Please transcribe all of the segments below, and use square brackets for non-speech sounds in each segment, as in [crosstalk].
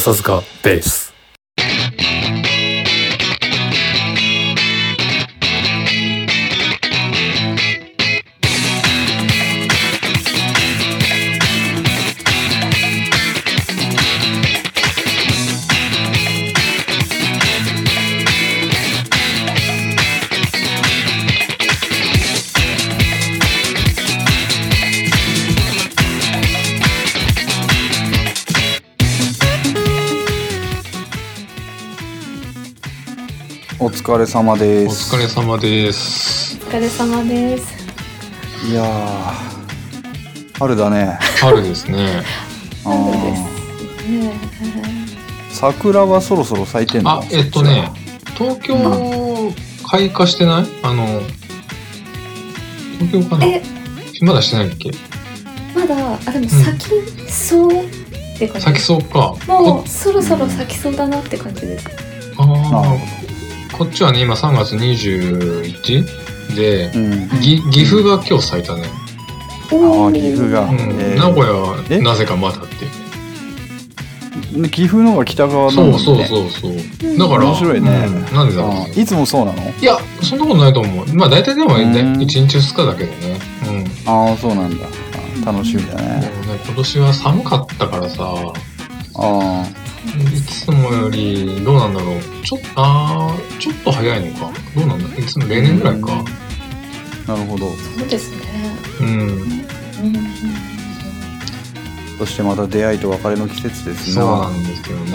笹塚ベース。疲れ様でおす疲れ様です。お疲れ様です。いやー春だね春ですね。[laughs] あ春でーすね。桜はそろそろ咲いてんの？あ、えっとね、東京開花してない？あの、東京かな？え、まだしてないっけ？まだあでも咲きそうって感じ。咲きそうか。こもうそろそろ咲きそうだなって感じです。あなるほーこっちはね、今3月 21? で、うん。ぎ岐阜が今日咲いたね。おあー岐阜が。うん。えー。名古屋はえ？なぜかまだって。で岐阜の方が北側なのね。そうそうそうそう。うん。だから、面白いね。うん。なんでだろう。ねあー。いつもそうなの？いや、そんなことないと思う。まあ大体でもね、うん。1日2日だけどね。うん。ああそうなんだ。あ楽しみだもね、今年は寒かったからさ、あいつもより、どうなんだろう。ちょっと、あーちょっと早いのか。どうなんだ？いつも例年ぐらいか。あなるほどそうですね。うん。うんそしてまた出会いと別れの季節ですそうななんですよね。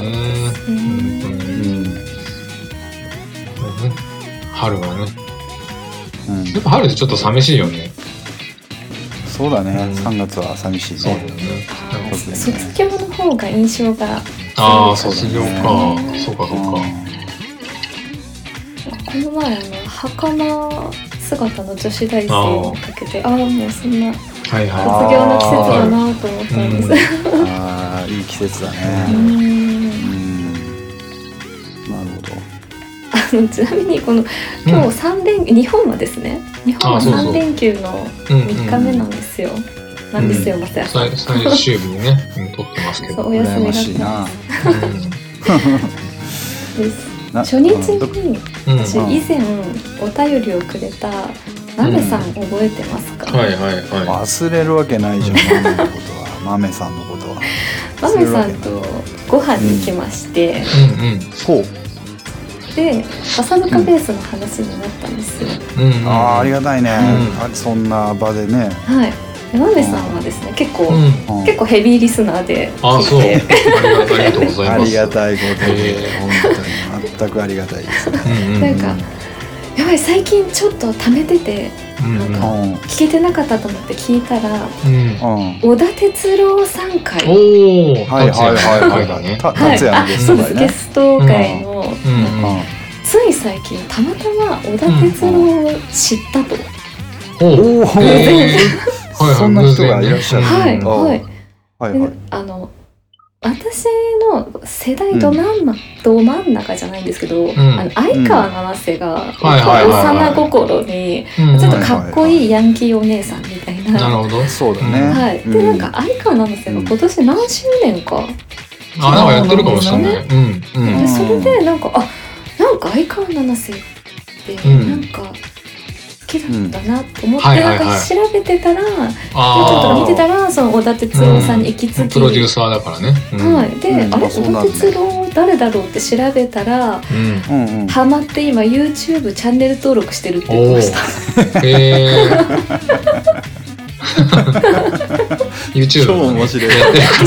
うんうに。んね春はね。うんやっぱ春ってちょっと寂しいよね。そうだねうん3月は寂しいねそうだよね。あ卒業の方が印象がああ、卒業か。そうか、そうか。この前あの袴姿の女子大生をかけてああもうそんなはいはい。卒業の季節だなと思ったんです。ああいい季節だうねん。うん。なるほど。あのちなみにこの今日三連、日本はですね日本はあそう。そう3連休のうんうん3日目なんですよ、なんですよまさやさん、最最終日にね、うん撮ってますけど。お休みだっしいなたうんですな初日にうん私以前お便りをくれたマメさん覚えてますか、はいはいは忘れるわけないじゃんマメのことは。[laughs] マメさんのことは。マメさんとご飯に行きまして、い。うんうん。ほうで笹塚ベースの話になったんですよ、うんうん、ああありがたいね、うん。あそんな場でね。はいでマメさんはですね結構、うん。うん結構ヘビーリスナーであ、そう。あ聞いりてがありがとうございます。ありがたいことで、へ本当に全くありがたいですね。[laughs] なんかやばい最近ちょっと貯めててなんかうん聞けてなかったと思って聞いたら。小田哲郎さん会おお。はいはいはいはいはい、達也のあそうゲストだよね。ですゲスト会の、うんうん。つい最近たまたま小田哲郎を知ったと。おお、はいはいそんな人がいらっしゃる。はいうんはい。ではいはい。あの私の世代ど真ん中、ど真ん中じゃないんですけど、ん。あの相川七瀬が、はいはいはいはい。幼心にうん。ちょっとかっこいいヤンキーお姉さんみたいな。なるほど。そうだね。はい、でなんか相川七瀬が今年何周年か、あ、なんかやってるかもしれない。うんうんでそれでなんかあなんか相川七瀬ってうん。なんか好きだったなと思って、はいはいはいなんか調べてたら、ちょっあと見てたらその小田哲郎さんに行き着き、プロデューサーだからね。うんはい、で、うんあれ小田哲郎誰だろうって調べたらうん。ハマって今 YouTube チャンネル登録してるって言ってました。へえ。[laughs] YouTube 超面白い。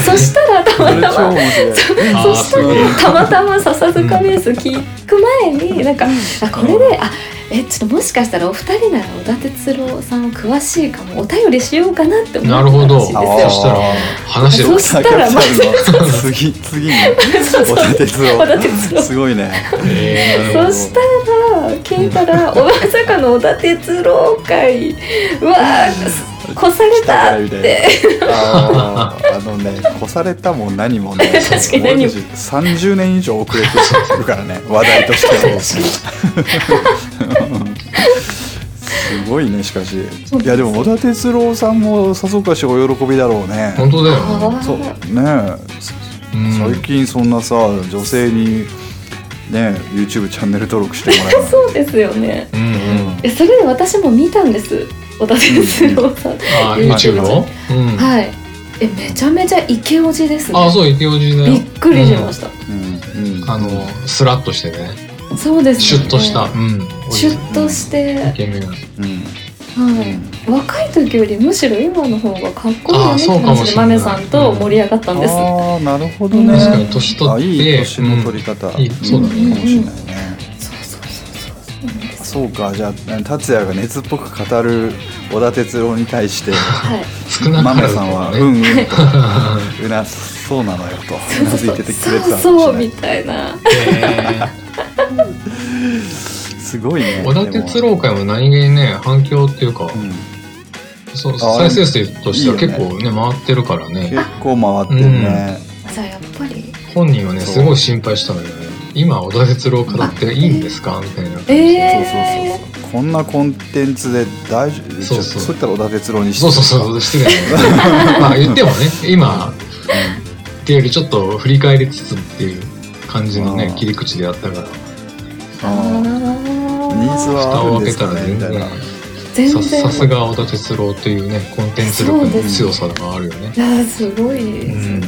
そしたらたまたま超面白い。あーそしたらたまたま笹塚ベース聞く前になんかあこれであえちょっともしかしたらお二人なら小田哲郎さん詳しいかも。お便りしようかなって思なるほど。ったらしいですよ。したら話を。そしたらまず [laughs] 次次に。[laughs] 小田哲郎。郎。すごいね。そしたら聞いたら「おまさかの小田哲郎会うわー越された」って。[laughs] あのね越されたも何もね [laughs] 確かに何も。俺たち30年以上遅れてるからね [laughs] 話題としては。すごいねしかし。いやでも小田哲郎さんもさぞかしお喜びだろうね。本当だよね。最近そんなさ女性にね YouTube チャンネル登録してもらえる [laughs] そうですよね。うんうん。えそれで私も見たんです。小田哲郎さん、あ YouTube うん。はい。えめちゃめちゃイケオジですね。あそう池尾寺だよ。びっくりしました、うん。うん。あのスラッとしてね。そうですシュッとした、うん。シュッとして。イ、ケメンうん。はい、若い時よりむしろ今の方がかっこいいよねあそうかもしれないマメさんと盛り上がったんです、ああなるほどね。確かに年取あっていい年の取り方、いいそうだねん。かもしれないね、そうそうそうそうそうか。じゃあ達也が熱っぽく語る小田哲郎に対してはいさんはねうんうん。とうなそうなのよとうなずいててくれてたそうそうみたいな。へすごいねー小田哲郎会も何気にね反響っていうか、うんそうあ再生数としては結構ね回ってるからね。結構回ってるね、じゃあやっぱり。本人はねそうすごい心配したのよね今小田哲郎語っていいんですか？みたいな感じで、えそうそうそうそう。こんなコンテンツで大丈夫？そうそう。そういったら小田哲郎にしてそうそうそう失礼だね [laughs] まあ言ってもね今っていうよりちょっと振り返りつつっていう感じのねうん切り口でやったから。ああー。ニーズーはあるんです蓋を開けたからねみたいな。さ全然。さすが小田哲郎というねコンテンツ力の強さがあるよね。いやすごいですね、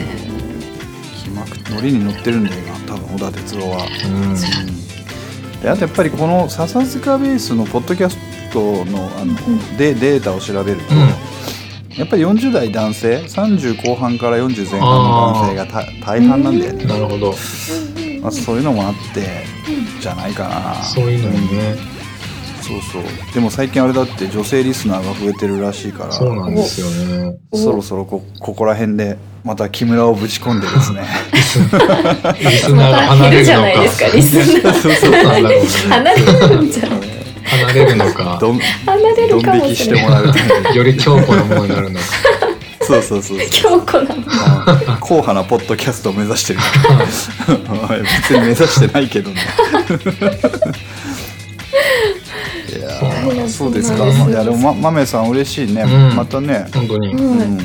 気まくノリに乗ってるんだよな多分小田哲郎は、うん。であとやっぱりこの笹塚ベースのポッドキャストのあの、ん。でデータを調べると、うん。やっぱり40代男性30後半から40前半の男性がた大半なんだよね、なるほど。まあ、そういうのもあってじゃないかな。そういうのにねそうそう。でも最近あれだって女性リスナーが増えてるらしいからそうなんですよね。おそろそろこここら辺でまた木村をぶち込んでですね。[laughs] リスナーが離れる減るじゃないのですかリスナーそうそうなんだろうね離れるんじゃん離れるのかどん離れドるかン引きしてもらうためにより強固なものになるのかそうそうそうそう強固な硬派なポッドキャストを目指してる別に目指してないけどねいやーそうですか。いやでもま豆さん嬉しいね、うん。またね、本当に。うん。うん、うん。うん。うん。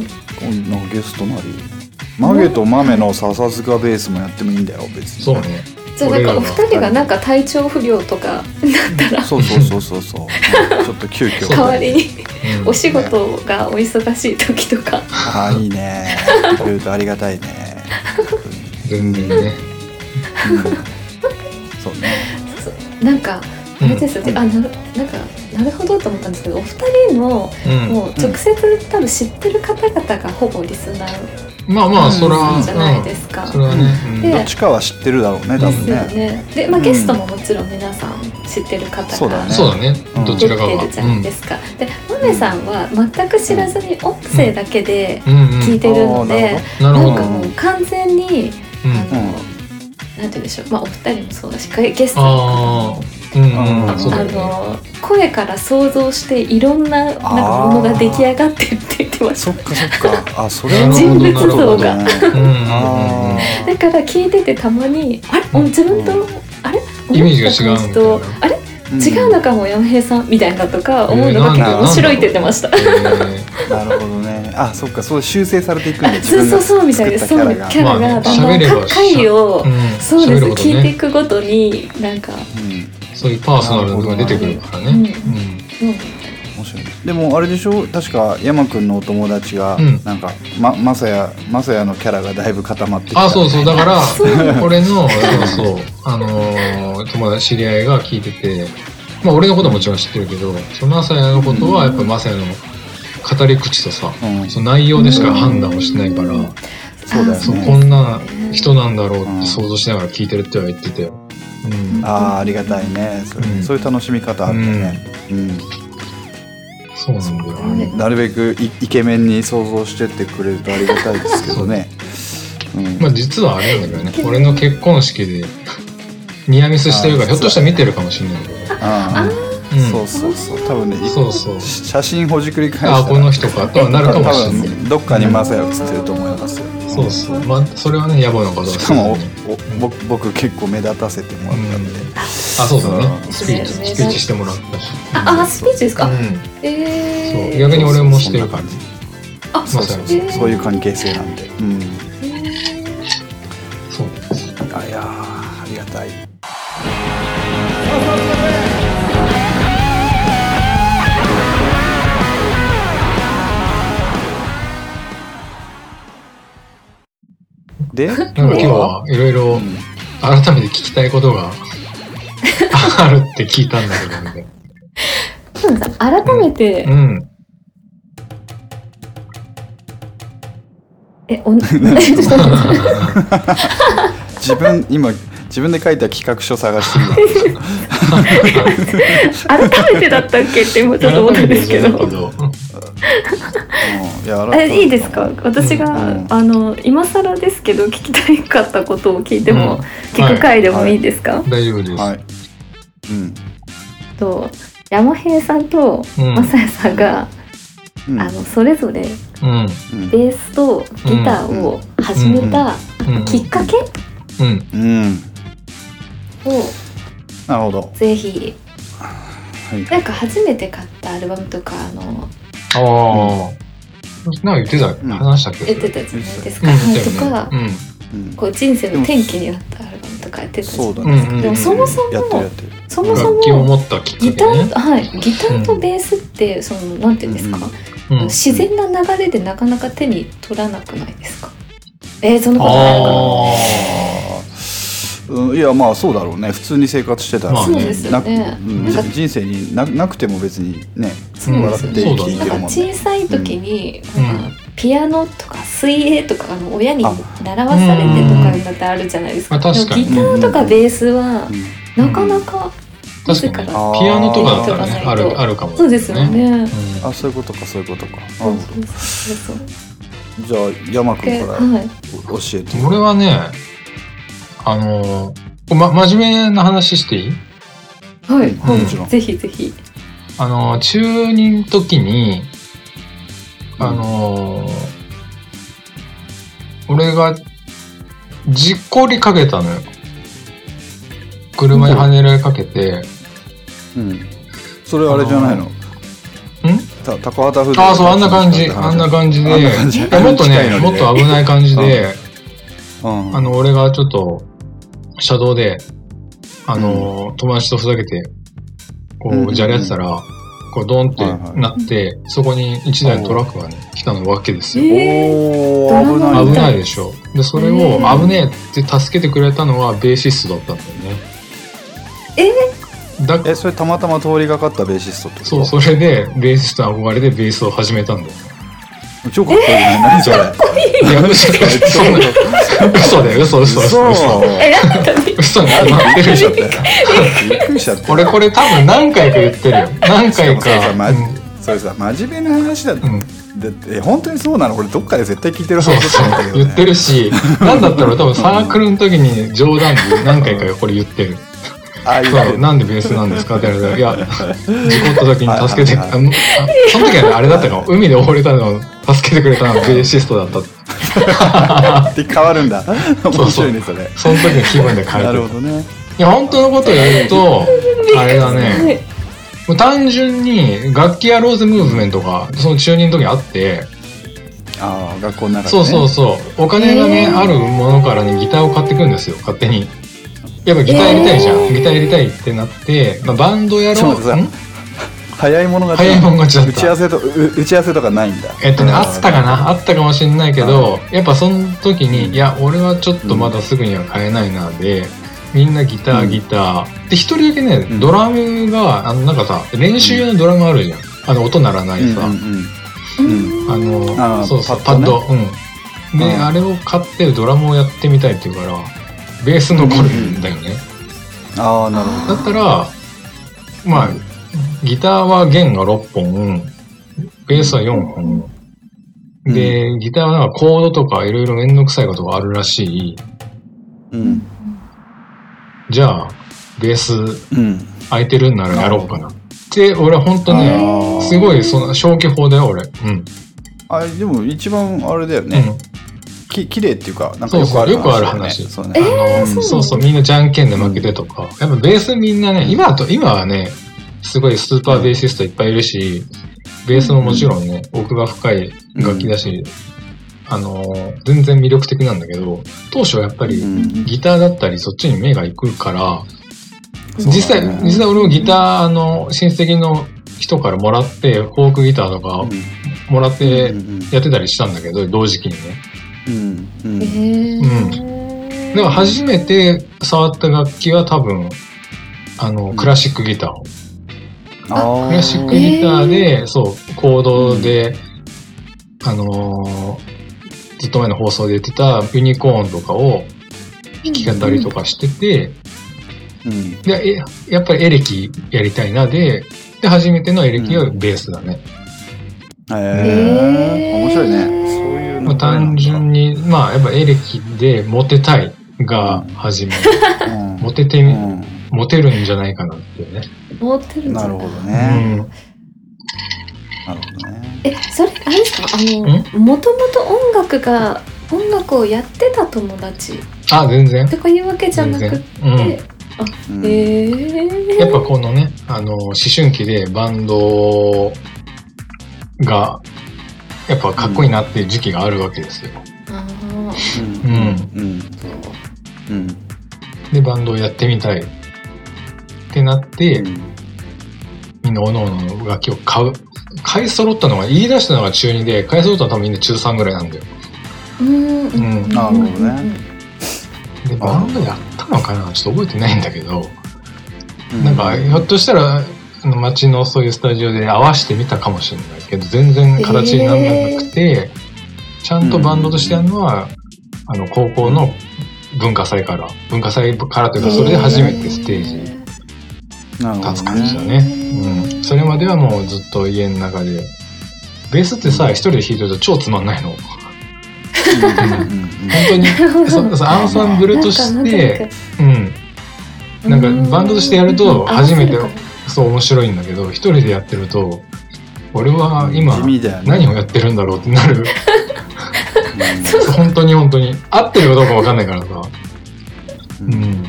うん。こん。なゲストなりマゲと豆の笹塚ベースもやってもいいん。だよ別にそうねじゃあなん。かお二人がなん。か体調不良とかなったらそうそうそうそうそううん。ちょっと急遽代わりにうん。お仕事がお忙しい時とかああいいねくれるとありがたいね全然ねうん。そうねなん。かあれですうん。あなるなんかなるほどと思ったんですけどお二人のうん。もう直接多分知ってる方々がほぼリスナー。まあまあそれはじゃないですか。うん。でどっちかは知ってるだろうね多分ね。ね。で、まあ、うん。ゲストももちろん皆さん知ってる方がそうだね。そうだね。うん。どちらかが出てるじゃないですか。で、マメさんは全く知らずに音声だけでうん。うん。聞いてるので、なんかもう完全にうん。あの、なんて言うんでしょう、まあお二人もそうだし、ゲストあのあうんうんああそうだよねの声から想像していろんななんかものが出来上がってって言ってました。そっかそっかあそれは人物像がねだから聞いててたまにあれうん自分と、あれイメージが違うとみたいなあれ違うのかも山平さんみたいなとか思うのが結構面白いって言ってました。えーなるほどねあそっかそう修正されていくんだ自そう分がそうそうみたい作ったです。キャラがそうキャラがだんだまあね喋ればん回を、うんそうです、聞いていくごとになんか、うんそういうパーソナルなのが出てくるからね。でもあれでしょ？確か山くんのお友達が、うん。なんかままさやまさやのキャラがだいぶ固まってきた。あそうそう。だからそう。俺のそうそうあのー友達知り合いが聞いててまあ俺のことはもちろん知ってるけどそのマサヤのことはやっぱマサヤの語り口とさうん。その内容でしか判断をしないから、うん。そうだよね。そうこんな人なんだろうって想像しながら聞いてるっては言ってたよ。うん、ああありがたいね。それ、うん。そういう楽しみ方あるね、うん。そうなんだよ。ね。なるべくイイケメンに想像してってくれるとありがたいですけどね、[laughs] うん。まあ実はあれなんだけどね、[laughs] 俺の結婚式でニアミスしてるから、あひょっとしたら見てるかもしれないけど。あうん。そうそうそう。多分ねいそうそう。写真ほじくり返したら。ああ、この人か。とはなるかもしれ多ない。分どっかにマサヤ写ってると思いますよそうそう。まあ、それはね、野暮なことだしかも僕僕結構目立たせてもらったん。で、あ、そうだね。う。んスピーチ、スピーチしてもらったし。ああスピーチですか、うん。えー、そう。逆に俺もしてる感じ。あそう。そう。そういう関係性なんで、うん、でなんか今日はいろいろうん改めて聞きたいことがあるって聞いたんだけどね。そうなんです改めて、うん。え、お、[laughs] [laughs] 自分今自分で書いた企画書探してる改めてだったっけって今ちょっと思ったんですけど。[laughs] え、いいですか？私が、うん。あの、今更ですけど、聞きたかったことを聞いても、うん。聞く回でもいいですか、大丈夫です。はい。うん。と、山平さんと、うん。まさやさんが、うん。あの、それぞれ、うん。うんベースとギターを始めたうん。きっかけ？うん。うん。を、なるほど。ぜひ、はい。なんか初めて買ったアルバムとか、あの、ああ。なんか言ってた、ん。話したっけ？言ってたじゃない？ですか。とか、ね。うん。こう人生の転機になったアルバムとかやってたじゃないそうだね。うんうんでもそもそも。そもそも持ったきっギタかけね。ー、はい、ギターとベースってそのなんていうんですか、うん。自然な流れでなかなか手に取らなくないですか？えー、そんなことないのかな。あうんいやまあそうだろうね。普通に生活してたら、まあね。そうですね。うんなんか人生にななくても別にね笑って生きているもんね。小さい時に、ピアノとか水泳とかあの親にあ習わされてとかいうのってあるじゃないですか、うん。まあ確かに。でもギターとかベースはうんなかなかあ。確かに。ピアノとかだったらね、ある、あるかも。そうですよね。うん。あそういうことかそういうことか。なるほそうそうそうそう。どじゃあ山君からはい。教えて。俺はね、あのー、ま、真面目な話していい？はい、うん。はい。もちろん。ぜひぜひ。あのー、中2の時に、あのー、俺が、事故りかけたのよ。車に跳ねられかけて、うん。それあれじゃないの？た高畑不動ああ、そう、あんな感じ、あんな感じ。で、あんな感じ。もっとね、もっと危ない感じで、うん。あの、俺がちょっと、車道で、あの、友達とふざけて、こうんうんうん。う、じゃれやってたら、こう、ドンってはいはい。なって、そこに一台トラックがね、来たのわけですよ。おー危ない。危ねないでしょ。で、それをうん。危ねえって助けてくれたのはベーシストだったんだよね。だえそれたまたま通りがかったベーシストってこと？そう、それで、ベーシスト憧れでベースを始めたんだよ。超かっこいい？ね何それ？いや、嘘だよ。嘘だよ。嘘だよ。嘘、嘘、嘘。嘘え、なんだ嘘に決まってるじゃん。びっくりしちゃった俺これ多分何回か言ってるよ。何回か。しかもそれさ、まうんそれさ真面目な話だっんだってえ本当にそうなのこれどっかで絶対聞いてるはそうずだとそう思ったけど、ね、言ってるし、なんだったら多分サークルの時に冗談で何回かこれ言ってる。ああいうそう、なんでベースなんですかって言われたら、いや、事故った時に助けて、はいあのあその時はね、あれだったかも。海で溺れたのを助けてくれたのはベーシストだった。[laughs] って変わるんだ面白いねそれその時の気分で変えてるなるほ。どねいや、本当のことを言うと、[laughs] あれだはね、いもう単純に楽器やローズムーブメントが、その中二の時あって、ああ学校の中で、ね、そうそうそう。お金がね、へーあるものからね、ギターを買ってくるんですよ、勝手に。やっぱギターやりたいじゃん。へーギターやりたいってなって、まあ、バンドやろう。早い者勝ち早い者勝ちだった打ち合わせとう打ち合わせとかないんだ。えっとね、あったかな？あったかもしれないけど、やっぱその時に、いや、俺はちょっとまだすぐには買えないな、で、みんなギター、うん。ギター。で、一人だけねう、ん。ドラムが、あの、なんかさ、練習用のドラムあるじゃん。あの、音鳴らないさ。うんうんうん。あの、そうそう、パッドパッド。うん。で、うん。あれを買ってドラムをやってみたいって言うから、ベース残るんだよね。ああなるほだったら、まあ、ギターは弦が6本、ベースは4本。で、ギターはなんかコードとかいろいろめんどくさいことがあるらしい。どうんじゃあ、ベースうん空いてるんならやろうかな。で、俺は本当あね、ーすごい、その、消去法だよ、俺。うん。あでも一番あれだよね、うん。き綺麗っていうかなんかそうよくあるそうよくあるだよね話そうねあの、うんそうそう、みんなじゃんけんで負けてとか。やっぱベースみんなね、今と、今はね、すごいスーパーベーシストいっぱいいるし、ベースももちろんね、奥が深い楽器だし、あのー、全然魅力的なんだけど、当初はやっぱりうんギターだったりそっちに目が行くから、実際、実際俺もギター、あの、親戚の人からもらって、フォークギターとかもらってうんやってたりしたんだけど、同時期にね。うんうんへー。だから初めて触った楽器は多分、あの、クラシックギターを。あクラシックギターで、そう、コードで、あのーずっと前の放送で言ってたユニコーンとかを弾き語りとかしてて、うん。で、えやっぱりエレキやりたいなで、で、初めてのエレキはベースだね。へへー。え面白いね。そういうの。まあ、単純に、まあ、やっぱエレキでモテたいが始め、うん。モテてみ、うんモテるんじゃないかなっていうね。持ってるんじゃなるほどうねん。なるほどね。えそれあれですか？あのもともと音楽が音楽をやってた友達。あ、全然。とかいうわけじゃなくて、うん。うん。へえ。やっぱこのね、あの、思春期でバンドが、やっぱかっこいいなっていう時期があるわけですよ。あうん。うん。うん。うう。ん。で、バンドをやってみたい。ってなって、みんな各々の楽器を買う。買い揃ったのが、言い出したのが中2で、買い揃ったのは多分みんな中3ぐらいなんだよ。うん。うん。なるほどね。で、バンドやったのかな？ちょっと覚えてないんだけど、うん。なんか、ひょっとしたら、あの街のそういうスタジオで合わせてみたかもしれないけど、全然形にならなくて、ちゃんとバンドとしてやるのは、あの、高校の文化祭から、文化祭からというか、それで初めてステージになるほど立つ感じだねね。うん。それまではもうずっと家の中で、ベースってさ、一人で弾いてると超つまんないの。本当に、[laughs] そアンサンブルとして、うん。なんかバンドとしてやると初めてそう面白いんだけど、一人でやってると、俺は今何をやってるんだろうってなる。本当に本当に。合ってるかどうかわかんないからさ。ううんん。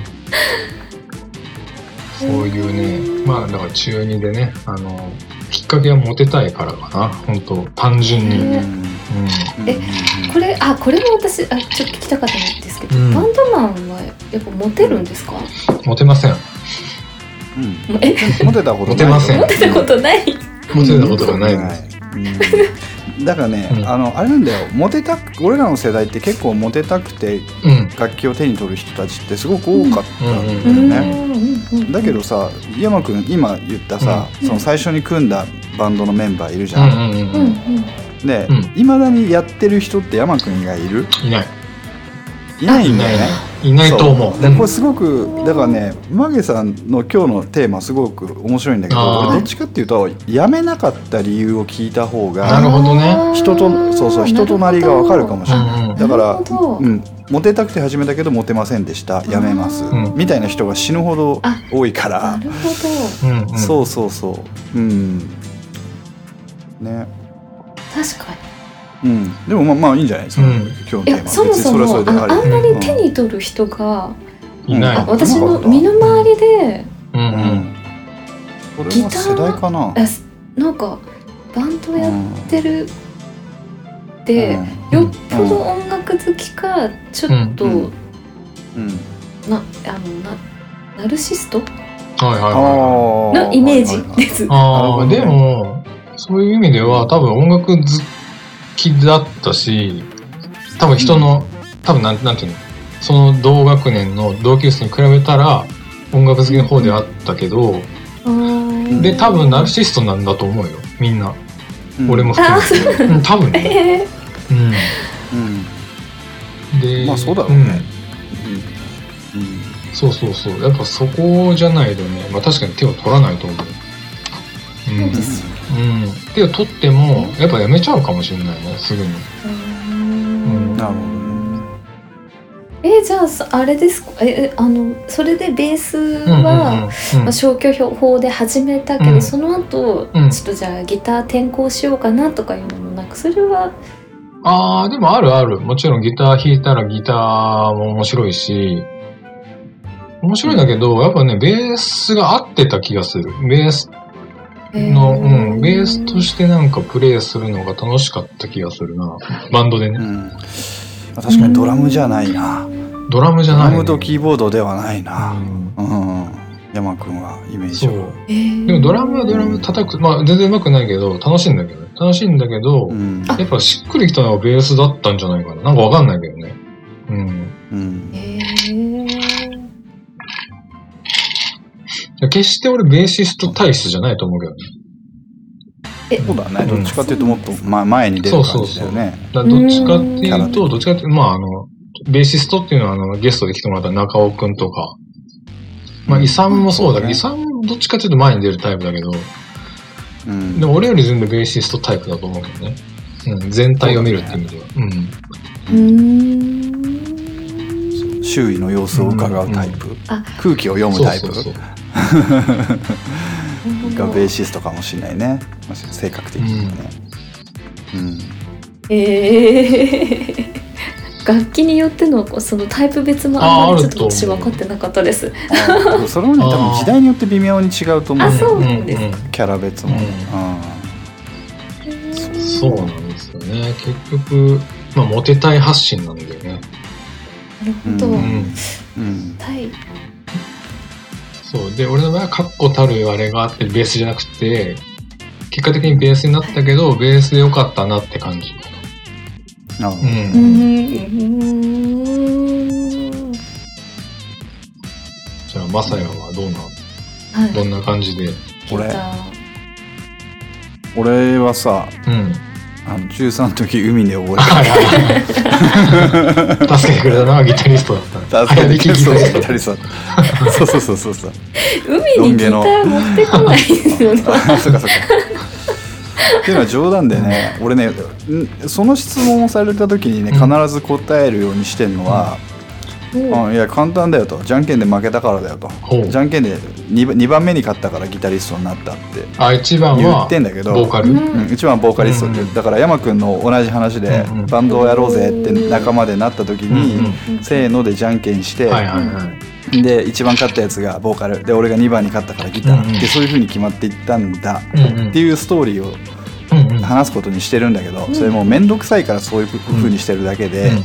そういうね、まあだから中2でね、あの、きっかけはモテたいからかな。本当単純に。えこれあこれも私あちょっと聞きたかったんですけど、うん。バンドマンはやっぱモテるんですか、モテません。うん。え？モテたことないよ。モテません。モテたことない。モテたことがないです。うん。だからね、うん。あのあれなんだよ。モテたく俺らの世代って結構モテたくてうん。楽器を手に取る人たちってすごく多かったんだようんね、だけどさ山君今言ったさ、うん。その最初に組んだバンドのメンバーいるじゃん、うんうんうんだにやってる人って山君以外いる？いない。いないんだよね。いないと思う。これすごくだからねマゲさんの今日のテーマすごく面白いんだけどどっちかっていうとやめなかった理由を聞いた方ながるほどね。人とそうそう人となりがわかるかもしれない。だからうん、モテたくて始めたけどモテませんでした。やめます、んみたいな人が死ぬほどあ多いから。なるほど。うんうん。そうそうそう。うん。ね。確かうん。でもまあまあいいんじゃない？ですか、うん。今日のテーマ。やそもそもあそれはそれでありあんまり手に取る人が、いない。あ私の身の回りでうんう。うんん。これは世代かな。なんかバンドやってるって、うん。よっぽど音楽好きかちょっと、うんうん。なあのなナルシスト？はいはいはい。あのイメージです。あでも、そういう意味では多分音楽好きだったし、多分人の、多分なんなんていうの、その同学年の同級生に比べたら音楽好きの方ではあったけど、うんで、多分ナルシストなんだと思うよ、みんな。うん俺も含めて。うん、多分ね。[laughs] えうんうん。で、まあそうだろうねんうんそうそうそう。やっぱそこじゃないとね、まあ確かに手を取らないと思う。うん。そうん。手を取っても、やっぱやめちゃうかもしれないね、すぐに。うんなるほどねえじゃあそあれですか？ええあのそれでベースは、うんまあ、消去法で始めたけど、うんその後、うんちょっとじゃあギター転向しようかなとかいうのもなくそれはああ、でもあるある。もちろんギター弾いたらギターも面白いし、面白いんだけど、やっぱね、ベースが合ってた気がする。ベースの、うん、ベースとしてなんかプレイするのが楽しかった気がするな。バンドでね。うんまあ確かにドラムじゃないなドラムじゃない、ね。ドラムとキーボードではないなうんうん山くんはイメージはそう。えーでもドラムはドラム叩く、まあ全然上手くないけど、楽しいんだけどね。楽しいんだけど、うんやっぱしっくりきたのはベースだったんじゃないかな。なんかわかんないけどね。うん。うんえー決して俺ベーシスト体質じゃないと思うけどね。そうだね。うん。どっちかっていうともっと、ま、前に出る感じだよね。だからどっちかっていううんと、どっちかっていうと、まああの、ベーシストっていうのはあの、ゲストで来てもらった中尾くんとか、まあ、イサムもそうだけど、うんイサムもどっちかっていうと前に出るタイプだけど、うん。でも俺より全然ベーシストタイプだと思うけどね。うん、全体を見るって意味では。うん。うーん。周囲の様子を伺うタイプ、あ空気を読むタイプ。そうそうそう。[laughs] がベーシストかもしれないね。性格的にはね。うん、えー。[laughs] 楽器によってのそのタイプ別もあんまりちょっと私分かってなかったです。あそれはね [laughs] 多分時代によって微妙に違うと思う。あよそうなんです。んんキャラ別も、うん。そうなんですよね。結局、まあ、モテたい発信なんだよね。なるほど。ううん。ん。うん。タイそう。で、俺の場合は確固たるあれがあって、ベースじゃなくて、結果的にベースになったけど、ベースでよかったなって感じ。なるほどう。うんん。じゃあ、まさやはどうな、はい。どんな感じで？俺俺はさうん。あの中3の時海で溺れはいはいはい。[laughs] 助けてくれたのはギタリストだった。た早弾きギタリストギタリストそうそうそうそうそう海にギター持ってこないですよね。[laughs] あそっかそっかっていうのは冗談でね俺ねんその質問をされた時にねうん必ず答えるようにしてんのは、もあいや簡単だよと。じゃんけんで負けたからだよと。じゃんけんで 2, 2番目に勝ったからギタリストになったってあ、一番言はっ、てんだけど。ボーカル？うん。うん、一番ボーカリストって、う。ん。だから山君の同じ話で、うんうん。バンドをやろうぜって仲間でなった時に、うんうん。せーのでじゃんけんして、はいはいはい。で一番勝ったやつがボーカル。で俺が2番に勝ったからギター、うんうん。でそういう風に決まっていったんだ、うんうん。っていうストーリーをうんうん。話すことにしてるんだけど、うん。それもう面倒くさいからそういう風にしてるだけで、うん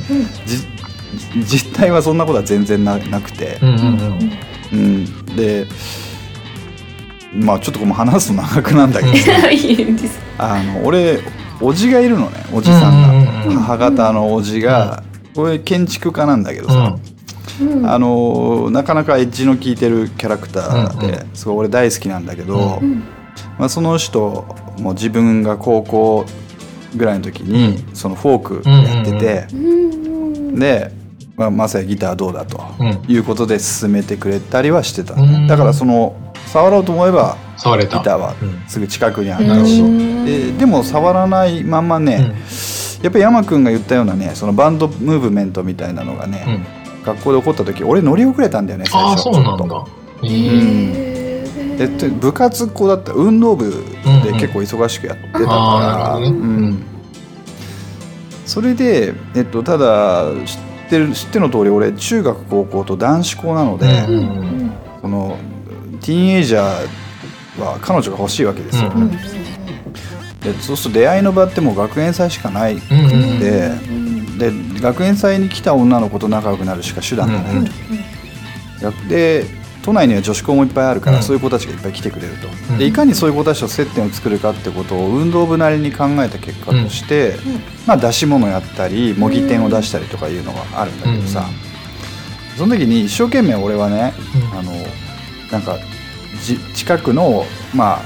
実態はそんなことは全然ななくて、うんうんうん。うん。でまあちょっとこう話すと長くなんだけど。[laughs] あの俺おじがいるのねおじさんが、うんうん母方のおじが、これ建築家なんだけどさ、うん。あのなかなかエッジの効いてるキャラクターで、うんうすごい俺大好きなんだけど、うんまあ、その人も自分が高校ぐらいの時に、そのフォークやってて、うん。で、まあ、まさやギターどうだとうん。いうことで勧めてくれたりはしてた、うんだからその触ろうと思えば触れた。ギターはうんすぐ近くにあうんったし、うんででも触らないまんまね、やっぱり山君が言ったようなねそのバンドムーブメントみたいなのがね、うん。うん。学校で起こった時俺乗り遅れたんだよね最ああ、初そうなんちょっとだ。でで部活っ子だった運動部で結構忙しくやってたから。うん、それで、えっと、ただ知ってる知っての通り俺中学高校と男子校なので、そのティーンエイジャーは彼女が欲しいわけですよ、うんうん。でそうすると出会いの場ってもう学園祭しかない。うんうんうん。でで学園祭に来た女の子と仲良くなるしか手段がないと、で都内には女子校もいっぱいあるから、うん。そういう子たちがいっぱい来てくれると、うん。でいかにそういう子たちと接点を作るかってことを運動部なりに考えた結果として、まあ、出し物やったり模擬店を出したりとかいうのがあるんだけどさ、その時に一生懸命俺はねあのなんかじ近くのまあ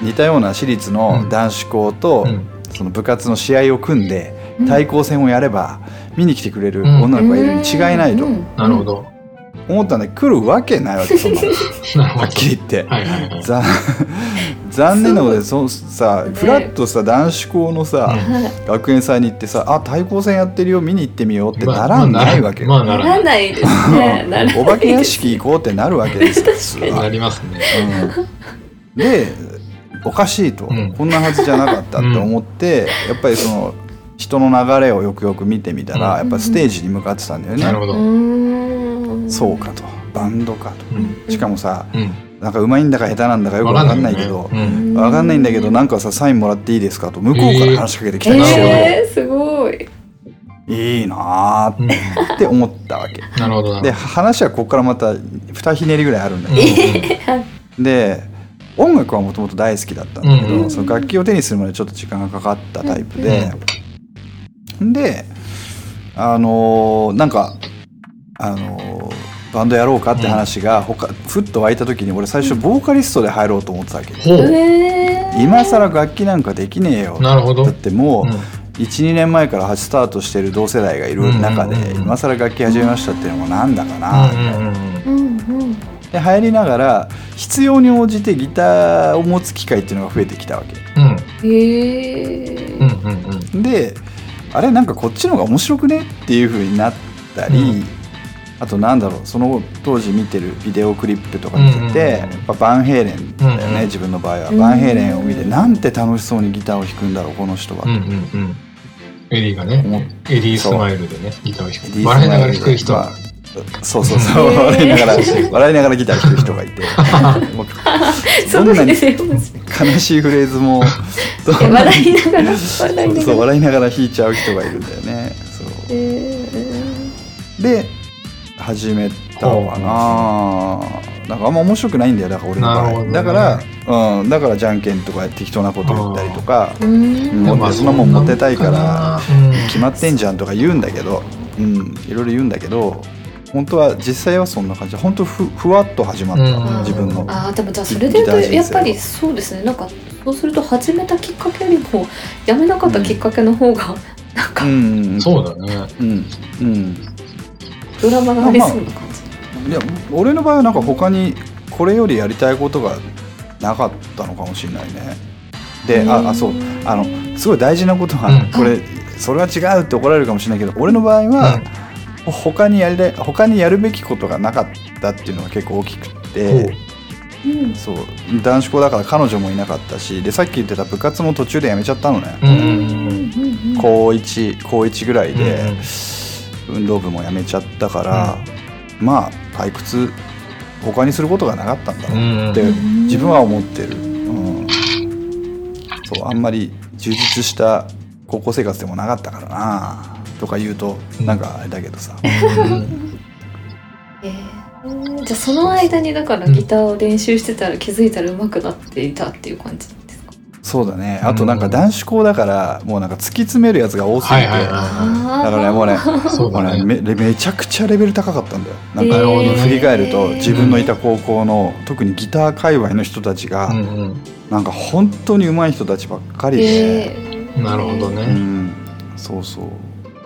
似たような私立の男子校と、うん。その部活の試合を組んでうん。対抗戦をやれば見に来てくれる女の子がいるに違いないと。うん。なるほど。思ったんで来るわけないわけ [laughs] そんな。はっきり言って。はいはいはい。ざ [laughs] 残念なことでそさね。フラッとさ男子校のさ、学園祭に行ってさあ対抗戦やってるよ見に行ってみようってまあならんないわけよ、まあななららない。ですね。[laughs] お化け屋敷行こうってなるわけですよ普通は。なりますね。うん。でおかしいと、うん。こんなはずじゃなかったって思って、やっぱりその人の流れをよくよく見てみたら、うん。やっぱステージに向かってたんだよね、なるほど。うん。そうかと。バンドかと。うん。しかもさうん。なんか上手いんだか下手なんだかよくわかんないけど、わかんないよねうん。わかんないんだけどなんかさサインもらっていいですかと向こうから話しかけてきたりしてるわけ、えー、すごい。いいなうん。ーって思ったわけ。なるほどな。で話はここからまた二ひねりぐらいあるんだうん。けど、で音楽はもともと大好きだったんだけど、うん。うんその楽器を手にするまでちょっと時間がかかったタイプで、であのーなんかあのーバンドやろうかって話が他ふっと湧いた時に俺最初ボーカリストで入ろうと思ってたわけ、今更楽器なんかできねえよ。なるほど。だってもう、うん。12年前からスタートしてる同世代がいる。中で、うん。うん。うん今更楽器始めましたっていうのもなんだかな、うんうんうんうん。うんで入りながら必要に応じてギターを持つ機会っていうのが増えてきたわけ。であれなんかこっちの方が面白くねっていう風になったり、うんあとなんだろうその当時見てるビデオクリップとか見てて、やっぱバンヘイレンだよね、うんうん。自分の場合は、うん。バンヘイレンを見てなんて楽しそうにギターを弾くんだろうこの人は、うんうんうん。エリーがね、エリースマイルでね、ギターを弾く。笑いながら弾く人。まあそうそうそう。笑いながら笑いながらギター弾く人がいて。[laughs] そんなにですよ悲しいフレーズも [laughs] 笑いながら笑いながら。そう笑いながら弾いちゃう人がいるんだよね。そう。えで始めたのかななんかあんま面白くないんだよだから俺の場合、ね。だから、うん、だからじゃんけんとか適当なこと言ったりとかもうそんなもんモテたいからうん。決まってんじゃんとか言うんだけど、うん、いろいろ言うんだけど本当は実際はそんな感じ。本当ふふわっと始まった、うん。自分のあーでもじゃあそれで言うとやっぱりそうですね。なんかそうすると始めたきっかけよりもやめなかったきっかけの方がなんかうん。そうだね。うん。うんドラマがありそうな感じ、いや俺の場合はなんか他にこれよりやりたいことがなかったのかもしれないね。でああそう。あのすごい大事なことは、うん。これそれは違うって怒られるかもしれないけど俺の場合は、他にやりたい他にやるべきことがなかったっていうのが結構大きくてう。ん。そう。男子校だから彼女もいなかったしでさっき言ってた部活も途中でやめちゃったのね、うん。うんうんうん高1高1ぐらいで、うんうん運動部もやめちゃったから、まあ退屈他にすることがなかったんだろうってうん自分は思ってる、うん、そうあんまり充実した高校生活でもなかったからなとか言うとうん。なんかあれだけどさ、うん。[laughs] えーじゃあその間にだからギターを練習してたら気づいたら上手くなっていたっていう感じ？そうだね。あとなんか男子校だからもうなんか突き詰めるやつが多すぎて、だからねもうねそうだね。もうねめめちゃくちゃレベル高かったんだよ。なんかなるほどね。振り返ると自分のいた高校の特にギター界隈の人たちがうんうん。なんか本当に上手い人たちばっかりで、えー。なるほどうね。ん、そうそう。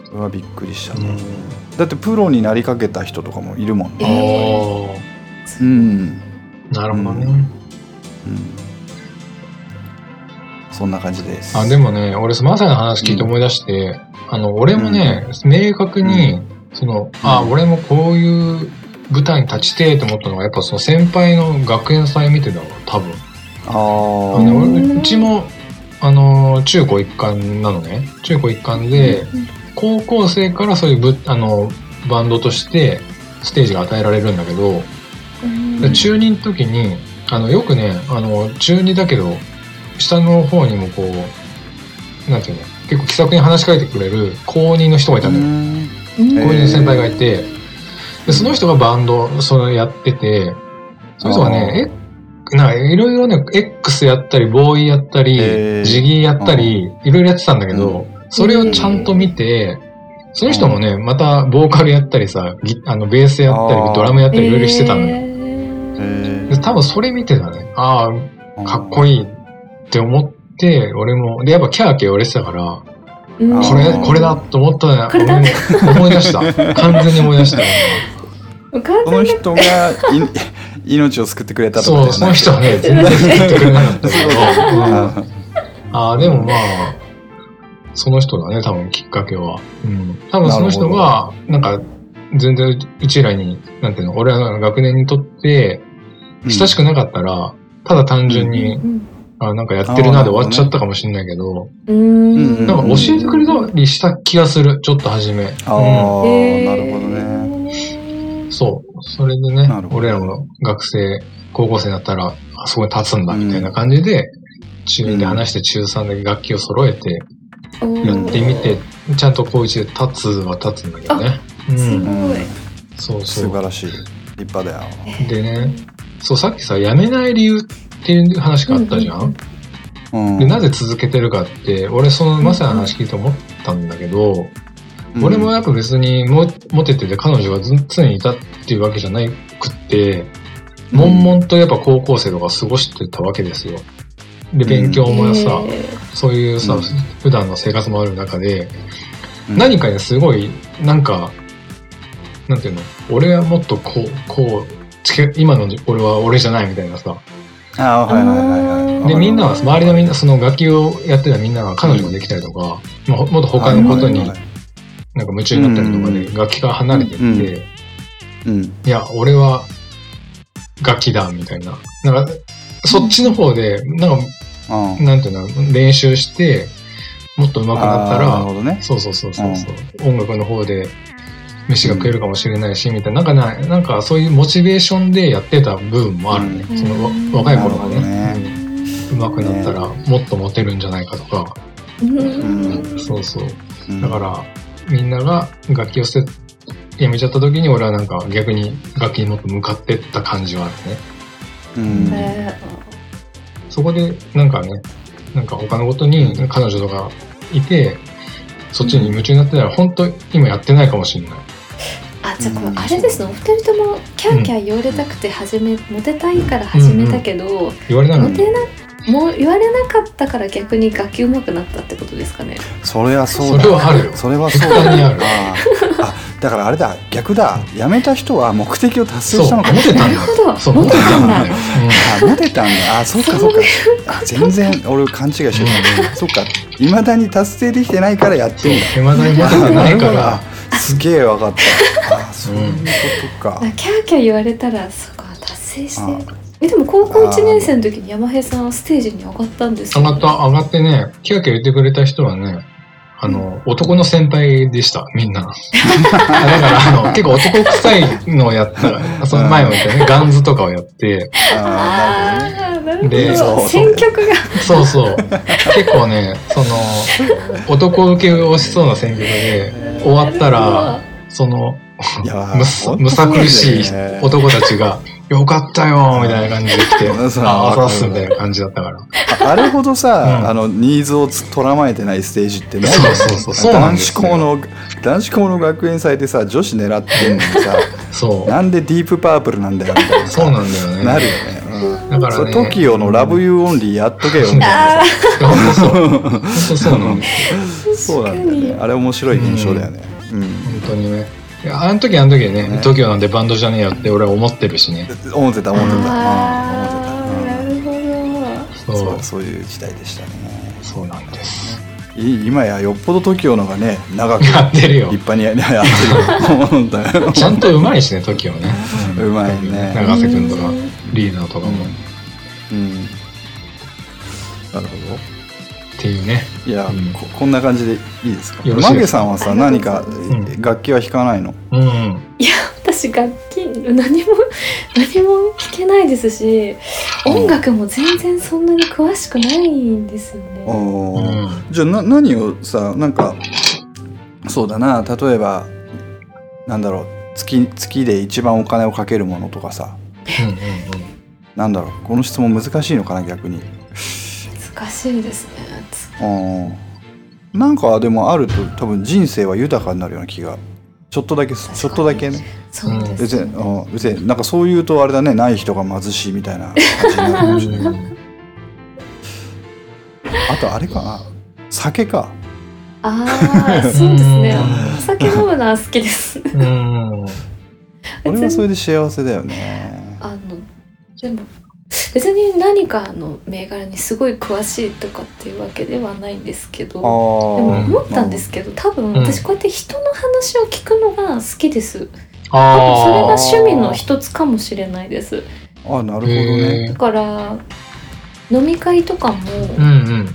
それはびっくりしたね、うん。だってプロになりかけた人とかもいるもんあね、ー。うん、なるほどね。うん、そんな感じです。あ、でもね、俺、マサイの話聞いて思い出して、あの、俺もね、明確に、その、あ、俺もこういう舞台に立ちてえと思ったのが、やっぱその先輩の学園祭見てたわ、多分。ああのうちも、あの、中高一貫なのね。中高一貫で、高校生からそういうぶあのバンドとしてステージが与えられるんだけど、中2の時にあのよくねあの中2だけど下の方にもこうなんていうの結構気さくに話しかけてくれる高2の人がいたのよ。うん。高2の先輩がいてでその人がバンドそれやっててその人がねえなんかいろいろね X やったりボーイやったり、ジギーやったりいろいろやってたんだけど、それをちゃんと見て、その人もね、またボーカルやったりさ、ギあのベースやったりドラムやったりいろいろしてたのよ。多分それ見てたね。ああ、ーかっこいい。って思って、俺も、で、やっぱキャーキャー言われてたから、これ、これだと思ったら、これだ俺も思い出した。[laughs] 完全に思い出した。完全にその人がい [laughs] 命を救ってくれたとそう、かじゃなくてその人はね、全然言ってくれなかったけど、うんあああ、でもまあ、その人だね、多分きっかけは。うん。多分その人が、なんか、全然うちらに、なんていうの、俺らの学年にとって、親しくなかったら、ただ単純に、うんあなんかやってるなで終わっちゃったかもしれないけど、うんなんか教えてくれたりした気がする、ちょっと初め。ああ、なるほどねうんそう。それでね俺らも学生、高校生になったら、あそこに立つんだ、みたいな感じで、中2で話して中3で楽器を揃えて、やってみて、ちゃんと高一で立つは立つんだけどね。うすん。ごい。そうそ素晴う。らしい立派だよでね、そう、さっきさ、辞めない理由っていう話があったじゃん。うんで、なぜ続けてるかって、俺そのまさに話聞いて思ったんだけど、うん。俺もやっぱ別にモモテてて彼女がず常にいたっていうわけじゃなくって、悶々とやっぱ高校生とか過ごしてたわけですよ。で、勉強もさ、えそういうさ、うん。普段の生活もある中で、うん。何かね、すごい、なんか、なんていうの、俺はもっとこう、こう、今の俺は俺じゃないみたいなさ。ああはいはいはいはい。で、みんなは、周りのみんな、その楽器をやってたみんなは彼女ができたりとか、まあもっと他のことになんか夢中になったりとかで、うん。楽器から離れてうんって、うん。いや、俺は楽器だ、みたいな。なんか、そっちの方で、なんか、うん。なんていうの、練習して、もっと上手くなったらほ、どね。そうそうそうそうそう、音楽の方で飯が食えるかもしれないし、みたいな、なんかな、なんかそういうモチベーションでやってた部分もあるね。うん。そのわ若い頃はなるほどね。ね。うん。上手くなったらもっとモテるんじゃないかとか、うん。うんそうそう。うん。だから、みんなが楽器を捨て、やめちゃった時に俺はなんか逆に楽器にもっと向かってった感じはあるね。うん。えそこでなんかね、なんか他のことに彼女とかいて、そっちに夢中になってたら本当今やってないかもしれない。ーあじゃあこれあれですね。お二人ともキャーキャー言われたくて始めモテたいから始めたけど、言われなモテなもう言われなかったから逆に楽器上手くなったってことですかね。それはそうだ。それはあるよ。それはそう絶対にある。あだからあれだ。逆だ。辞めた人は目的を達成したのか。もモテたんだ。なるほど。そう、モテたんだ。モテあモテたんだ。あそっかそっか。あ全然俺勘違いしてた。そっか。いまだに達成できてないからやってんだ。う。ん。未だにモテてないかあら、あすげえ分かった。[laughs] あそういうことか、キャーキャー言われたらそうか達成して。あえでも高校1年生の時に山平さんはステージに上がったんですよ。上がった、上がってね、キャーキャー言ってくれた人はね、あの、男の先輩でした、みんな。[laughs] だから、あの、結構男臭いのをやった、[laughs] その前も言ったね、ガンズとかをやって、あーなるほど。選曲が。そうそう。結構ね、その、男受けをしそうな選曲で、終わったら、その、むさ苦しい男たちが、よかったよみたいな感じで来て、[laughs] ああ、すみたいな感じだったから。ああれほどさ、うん。あのニーズをつとらまえてないステージってそうそうそう男子校の男子校の学園祭でさ女子狙ってんのにさ [laughs] そう。なんでディープパープルなんだよみたいなさ。そうなんだよね。なるよね、うん、だからね。TOKIO の「ラブユーオンリーやっとけよ。みたいなそう。そうなんだよ。ーそうなんだよね。あれ面白い現象だよね。うん、本当にね。いやあの時あの時でねね、TOKIO なんでバンドじゃねえよって俺は思ってるしね。思ってた思ってた、うん、思あーなってるほど。た、そう。うん、そうそういう時代でしたね。そうなんです。い今やよっぽど TOKIO のがね長くやってるよ立。派にや [laughs] やってるちゃんと上手いしね、TOKIO ね。うまいね長瀬くんとか、リーダーとかも。うんなるほっていうね。どいや、うん。ここんな感じでいいですか？マゲさんはさ何か楽器は弾かないの、うん。いや私楽器何も [laughs] 何も弾けないですし音楽も全然そんなに詳しくないんですよね。うん。じゃあな何をさなんかそうだな例えばなんだろう月月で一番お金をかけるものとかさ。うんうんなんだろうこの質問難しいのかな逆に。難しいですうんなんかでもあると多分人生は豊かになるような気がちょっとだけちょっとだけねそうです別に、ね。うん、別になんかそう言うとあれだねない人が貧しいみたいな感じになるかもしれないうん。あとあれかな酒かああそうですね。お酒飲むのは好きです。うん。俺はそれで幸せだよねあのでも別に何かの銘柄にすごい詳しいとかっていうわけではないんですけど。あでもー思ったんですけど多分うん私こうやって人の話を聞くのが好きです。多分あそれが趣味の一つかもしれないです。あなるほどねだから飲み会とかも、うん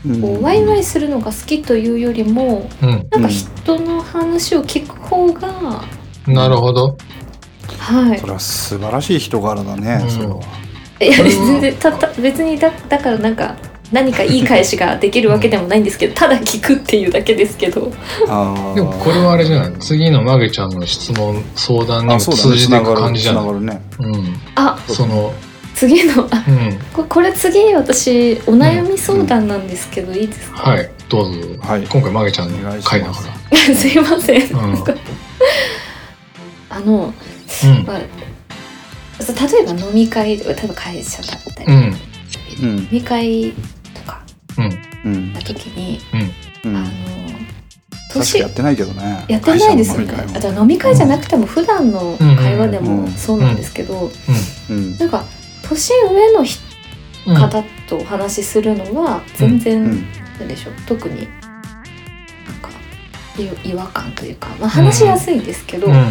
うん。うんこうワイワイするのが好きというよりもうん。なんか人の話を聞く方が、なるほど。はいそれは素晴らしい人柄だね、うんそれは。いや全然たた別にだだからなんか何かいい返しができるわけでもないんですけどただ聞くっていうだけですけど。でもこれはあれじゃない？次のマゲちゃんの質問、相談にも通じていく感じじゃないつながるね。うん。あその、次のあうん。ここれ次私お悩み相談なんですけど、いいですか、はい、どうぞ。はい。今回マゲちゃんの回だか [laughs] すいません、[laughs] あの、ら。うん。例えば飲み会例えば会社だったり、うん。うん。飲み会とかうん。の時に、うん。あの年やってないけどね。やってないですよね。あじゃあ飲み会じゃなくても普段の会話でうん。もそうなんですけど、うん。なんか年上の。方とお話しするのは全然、うん。なんでしょう。特に違和感というか、まあ、話しやすいんですけど、うん。うん。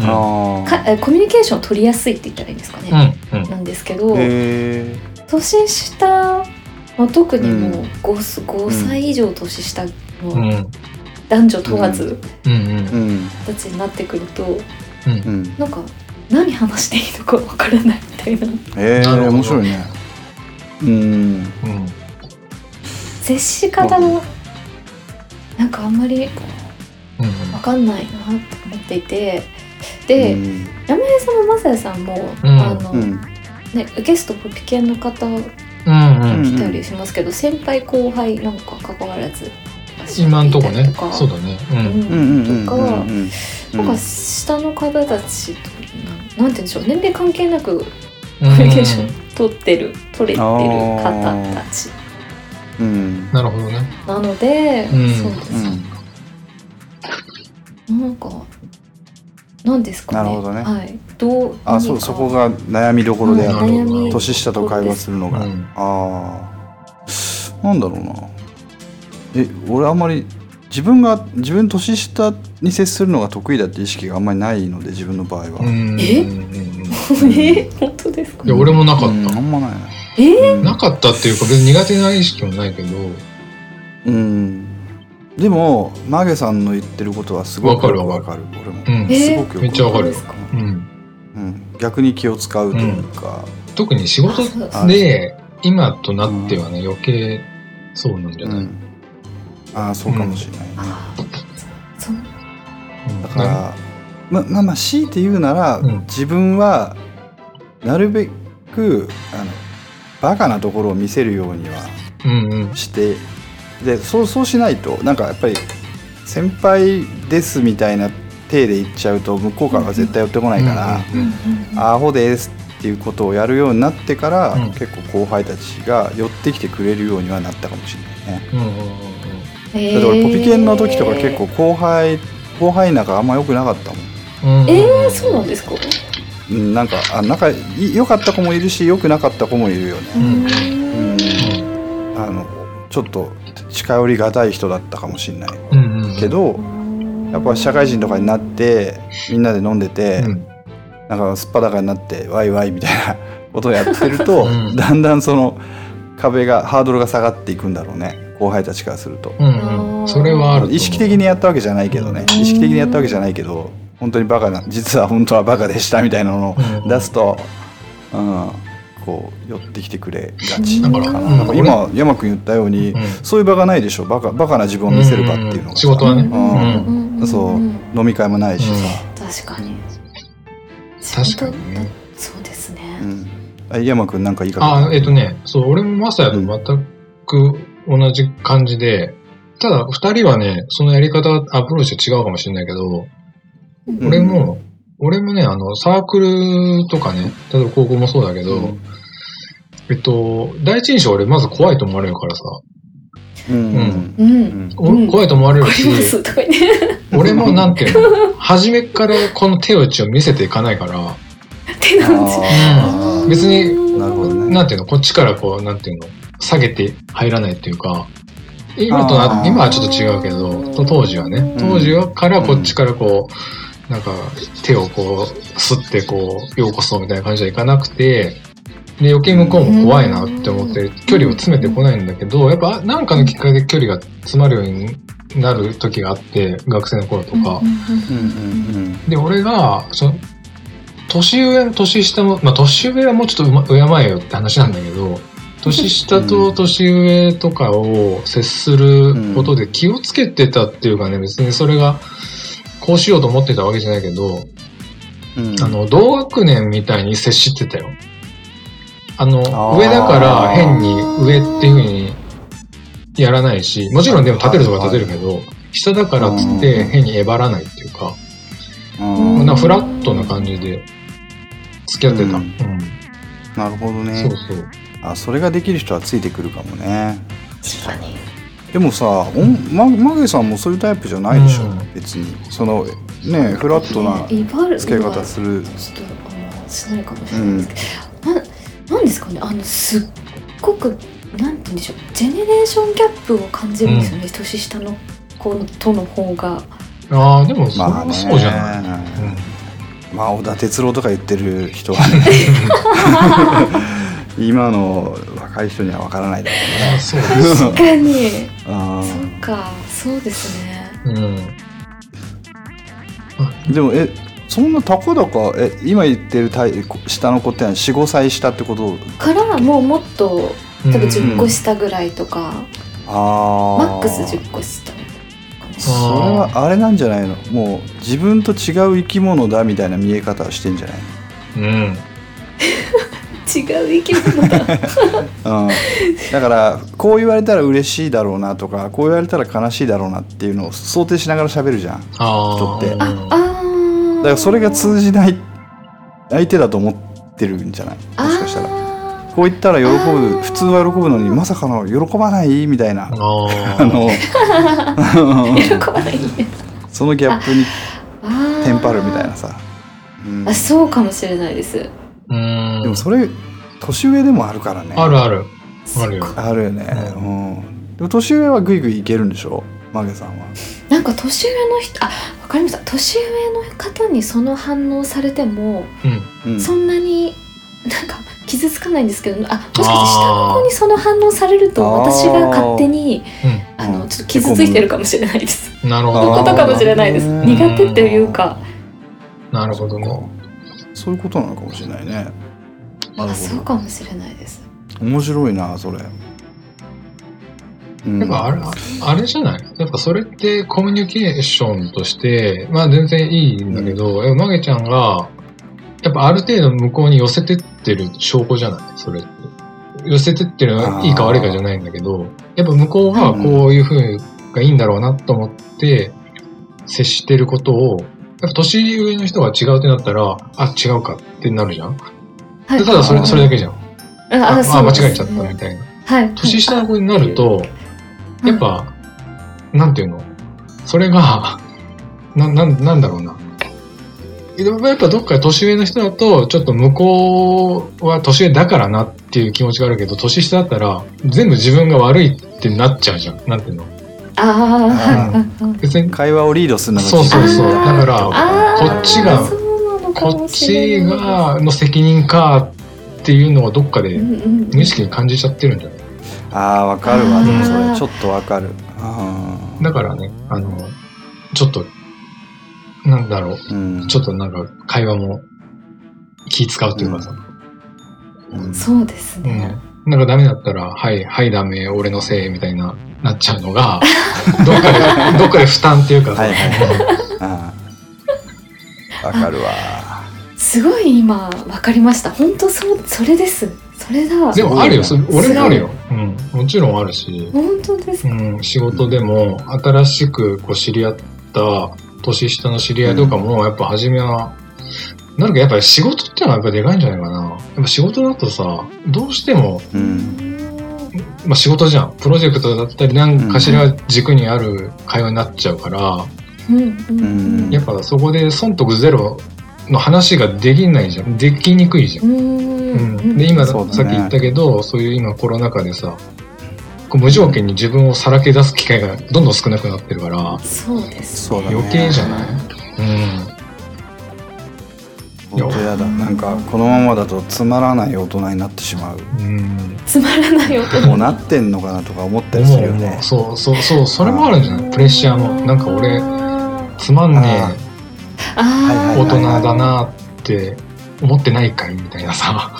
あかえコミュニケーション取りやすいって言ったらいいんですかね、うん。うん。なんですけど、年下の特にもううん 5, 5歳以上年下うのん。男女問わずうん。えうんたちになってくるとうん。うんなんか何話していいのかわからないみたいなへえなるほど面白いねうんうん。接し方がなんかあんまりうん。わかんないなと思っていて。で、うん。山根さんも雅也さんも、うん。あのうん。ね、ゲストポピケンの方来たりしますけど、先輩後輩なんか関わらず今んとこね。とか。そうだね。うん。とか、なんか下の方たちとなんなんて言うんでしょう。年齢関係なくコうん。ミュニケーション取ってる取れてる方たち。うん。なるほどね。なので、うん。そうですうね、んなんかなんですかね。なるほどね。はい。どうあそうそこが悩みどころであるなるほど悩み年下と会話するのが、うん。ああなんだろうな。え俺あんまり自分が自分年下に接するのが得意だって意識があんまりないので自分の場合は、うん。え？うん。うんうんえ？本当ですか？いや、俺もなかっうんあた。んまない。なえ？うんなかったっていうか、別に苦手な意識もないけど、うんでもマゲさんの言ってることはすごくわかる。わわかる。俺も、うん。えすごくよくめっちゃわかるうですかうん。うん、逆に気を使うというか、特に仕事あで、今となってはね、余計そうなんじゃない？うん。ああそうかもしれないね、だから、ままあまあ強いて言うなら、うん。自分はなるべくあのバカなところを見せるようにはうんうん。してでそうそうしないとなんかやっぱり先輩ですみたいな体で言っちゃうと向こうからは絶対寄ってこないから、うんうんうんアホですっていうことをやるようになってから、うん結構後輩たちが寄ってきてくれるようにはなったかもしれないね。うんうんうんえだって俺ポピケンの時とか結構後輩後輩仲あんま良くなかったもん。うん。えー、そうなんですか？うん、なんかあ仲い良かった子もいるし良くなかった子もいるようね。んあのちょっと近寄りがたい人だったかもしれないうんうんうん。けど、やっぱ社会人とかになってみんなで飲んでて、うん、なんかすっぱだかになってワイワイみたいな [laughs] ことをやってると、うんだんだんその壁がハードルが下がっていくんだろうね後輩たちからすると。うんうん。それは。意識的にやったわけじゃないけどねうん意識的にやったわけじゃないけど本当にバカな実は本当はバカでしたみたいなのをうん出すと、うん、こう寄ってきてくれがちな。のかな,、うん。なんか今山君言ったように、うん。そういう場がないでしょ。バカバカな自分を見せる場っていうのがさ、仕事はね。うん。うん。そう。うん。飲み会もないしさ、確かに。確かにね。そうですね、うん。あ山君なんか言い方。あ、えっとね、そう、俺もマサヤと全く同じ感じで、ただ二人はね、そのやり方、アプローチは違うかもしれないけど、うん。俺も、俺もね、あの、サークルとかね、例えば高校もそうだけど、うん。えっと、第一印象俺まず怖いと思われるからさ、うん。うん。うん。怖いと思われるし俺もなんていうの、初めからこの手打ちを見せていかないから、手の？内別になるほどね。なんていうの、こっちからこう、なんていうの、下げて入らないっていうか、今とな、今はちょっと違うけど、と当時はね、当時はからこっちからこう、なんか手をこう、吸ってこう、ようこそみたいな感じではいかなくて、で、余計向こうも怖いなって思って、距離を詰めてこないんだけど、やっぱなんかのきっかけで距離が詰まるようになる時があって、学生の頃とか。で、俺が、その、年上、年下も、まあ、年上はもうちょっと敬えよって話なんだけど、年下と年上とかを接することで気をつけてたっていうかね、別にそれがこうしようと思ってたわけじゃないけど、うん。あの、同学年みたいに接してたよ。あの、あー。上だから変に上っていうふうにやらないし、もちろんでも立てるとか立てるけど、下だからっつって変にえばらないっていうか、うん。うんなんかフラットな感じで付き合ってた。ううんん。なるほどね。そうそう。あそれができる人はついてくるかもね。確かにでもさおんまマゲさんもそういうタイプじゃないでしょ、うん。別に。そのねフラットな付け方する。ちょっとあのしないかもしれない。ですけど、ななんですかね？あのすっごくなんて言うんでしょう？ジェネレーションギャップを感じるんですよね、年下の子との方が。ああ、でもそれまあね。もそうじゃない？うん。まあ小田哲郎とか言ってる人はね。[laughs] 今の若い人には分からないだろああ、そうです。確かに。うねあそっかそうですね。うん。ーでもえそんなたかだかえ今言ってるタイ下の子って45歳下ってこと？からもうもっと多分うん。10個下ぐらいとか、ああマックス10個下。それはあれなんじゃないの？もう自分と違う生き物だみたいな見え方をしてんじゃないうん。[laughs] 違う生き物だ。の、[laughs] うん、だからこう言われたら嬉しいだろうなとかこう言われたら悲しいだろうなっていうのを想定しながら喋るじゃん。だああ。人って。ああー。からそれが通じない相手だと思ってるんじゃない？もしかしたら。あこう言ったら喜ぶ普通は喜ぶのにまさかの喜ばないみたいな。ああ [laughs] あ。のー喜ばない。ねそのギャップにテンパるみたいなさ、うん。あそうかもしれないです。うん。でもそれ年上でもあるからねあるある。あるよ。あるよね、ううんでも年上はグイグイいけるんでしょ？マゲさんはなんか年上の人あわかりました年上の方にその反応されても、うん。うんそんなになんか傷つかないんですけどあもしかして下の子にその反応されると私が勝手にあうんのちょっと傷ついてるかもしれないです。うん。なるほど。ことかもしれないです。苦手っていうかなるほどね。そういうことなのかもしれないね。なそうほかもしれないです。ど面白いなそれ、うん。やっぱあれ、あれじゃない？やっぱそれってコミュニケーションとして、まあ全然いいんだけど、やっぱマゲちゃんが、やっぱある程度向こうに寄せてってる証拠じゃない？それって。寄せてってるのはいいか悪いかじゃないんだけど、やっぱ向こうがこういう風がいいんだろうなと思って接してることを、年上の人が違うってなったら、あ、違うかってなるじゃん？はでただそれ、それだけじゃん。あ、あ間違えちゃったみたいな。はい。年下の子になると、うんやっぱ、なんていうの？それが、な、なん、なんだろうな。やっぱどっか年上の人だと、ちょっと向こうは年上だからなっていう気持ちがあるけど、年下だったら、全部自分が悪いってなっちゃうじゃん。なんていうの？ああ。別に、[laughs] 会話をリードするのがそうそうそう。だから、こっちがこっちが、の責任かっていうのはどっかでうんうん無意識に感じちゃってるんじゃないああわかるわ。でもそれちょっとわかる。だからね、あの、ちょっと、なんだろう。うん。ちょっとなんか会話も気使うっていうかさ、うん。そうですうん。ね。なんかダメだったら、はい、はいダメ、俺のせいみたいな、なっちゃうのが、[laughs] どっかで、どっかで負担っていうかさ、はいはいはいわかるわすごい今わかりました。本当そうそれです。それだ。でもあるよ、俺もあるよ。うん、もちろんあるし、本当ですか？うん、仕事でも新しくこう知り合った年下の知り合いとかも、やっぱ初めは、なんかやっぱり仕事ってのはやっぱでかいんじゃないかな。やっぱ仕事だとさ、どうしてもうんまあ仕事じゃん。プロジェクトだったり、何かしら軸にある会話になっちゃうから、うんうんうんやっぱそこで損得ゼロの話ができないじゃん。できにくいじゃん。うん。ううんんで、今、ねさっき言ったけど、そういう今コロナ禍でさ、こう無条件に自分をさらけ出す機会がどんどん少なくなってるから、そうです。ね余計じゃない？本当やだなんかこのままだとつまらない大人になってしまううん。うん。つまらない音。もうなってんのかなとか思ったりするよねそうそうそう、それもあるんじゃないプレッシャーも。なんか俺、つまんねあえー大人だなって思ってないかいみたいなさ。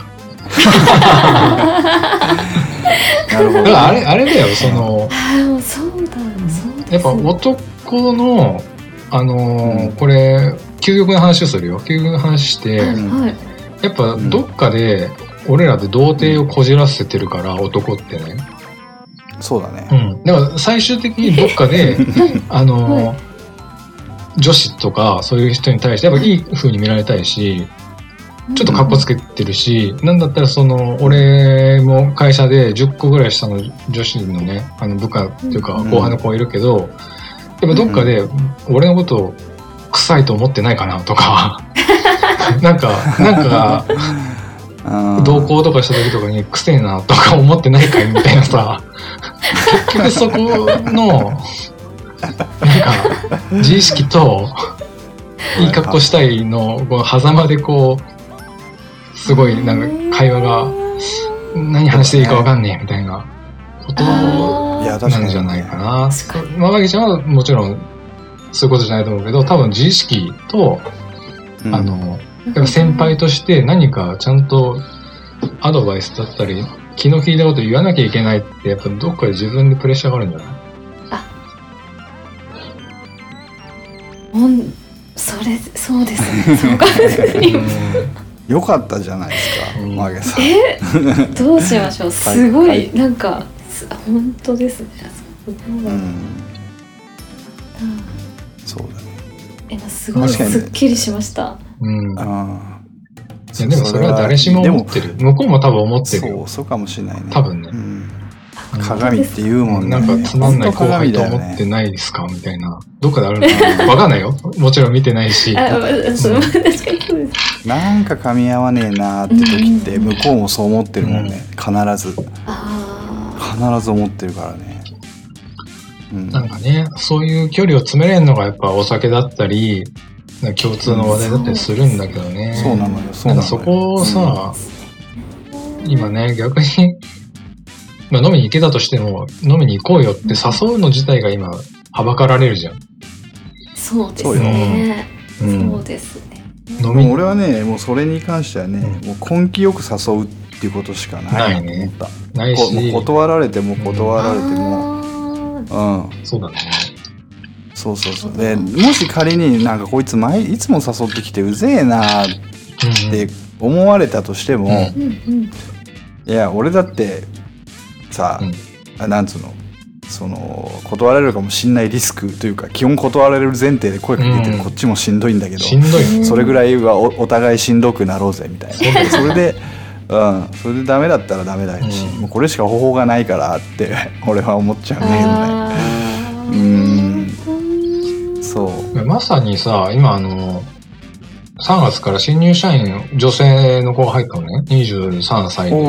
なるほどだからあれ、あれだよ、その、やっぱ男の、あのーうんこれ、究極の話をするよ。究極の話して、はいうん。はい。やっぱどっかで、俺らで童貞をこじらせてるから、男ってね。そうだね。うん。だから最終的にどっかで、[laughs] あのー女子とかそういう人に対して、やっぱいい風に見られたいし、ちょっと格好つけてるし、なんだったらその、俺も会社で10個ぐらい下の女子のね、あの部下っていうかうん。後輩の子いるけど、やっぱどっかで俺のことを臭いと思ってないかなとか、[laughs] なんか、なんか、うん。同行とかした時とかに臭いなとか思ってないかいみたいなさ、結局そこの、なんか、自意識と、いい格好したいの、この狭間でこう、すごいなんか会話が、何話していいかわかんねえみたいなことあー。いや確かになんじゃないかな。まあ、わけちゃんはもちろんそういうことじゃないと思うけど、多分自意識と、うん。あの、やっぱ先輩として何かちゃんとアドバイスだったり、気の利いたこと言わなきゃいけないって、やっぱどっかで自分でプレッシャーがあるんじゃない？ほんそれそうですね。[laughs] そうか。よかったじゃないですかうん。マゲさん。え？どうしましょう。すごはいいなんかす本当ですね。すごいうんそうだね。えすごいすっきりしました。うん。あいやでもそれは誰しも思ってる。向こうも多分思ってるよ。そうそうかもしれないね。多分ね。鏡って言うもんね。なんかつまんない後輩と思ってないですか？みたいな。どっかであるのかな？わかんないよ。[laughs] もちろん見てないし。なんか噛み合わねえなーって時って向こうもそう思ってるもん。ね必ずあ必ず思ってるからねうん。なんかね、そういう距離を詰めれるのがやっぱお酒だったり、共通の話題だったりするんだけどね。そうなのよ。そうなのよ。なんかそこをさ、今ね、逆に、[laughs] まあ飲みに行けたとしても、飲みに行こうよって誘うの自体が今、はばかられるじゃん。ーそうですそうよ。ねう。そうんですね。飲みもう俺はねもうそれに関してはね、うん。もう根気よく誘うっていうことしかないなと思った、ないし、断られても断られてもあうん。そうだね。そうそうそう。でもし仮になんかこいつ前いつも誘ってきてうぜえなっうんて思われたとしても、うんーうん。うんいや俺だってさ、うん。あなんつうのその断られるかもしんないリスクというか基本断られる前提で声かけてるうん。こっちもしんどいんだけど、しんどい。それぐらいはおお互いしんどくなろうぜみたいな。それでうん。それでダメだったらダメだし、うん。もうこれしか方法がないからって [laughs] 俺は思っちゃうんだけどねうん。そう。まさにさ、今あの、3月から新入社員、女性の子が入ったのね。23歳で。おお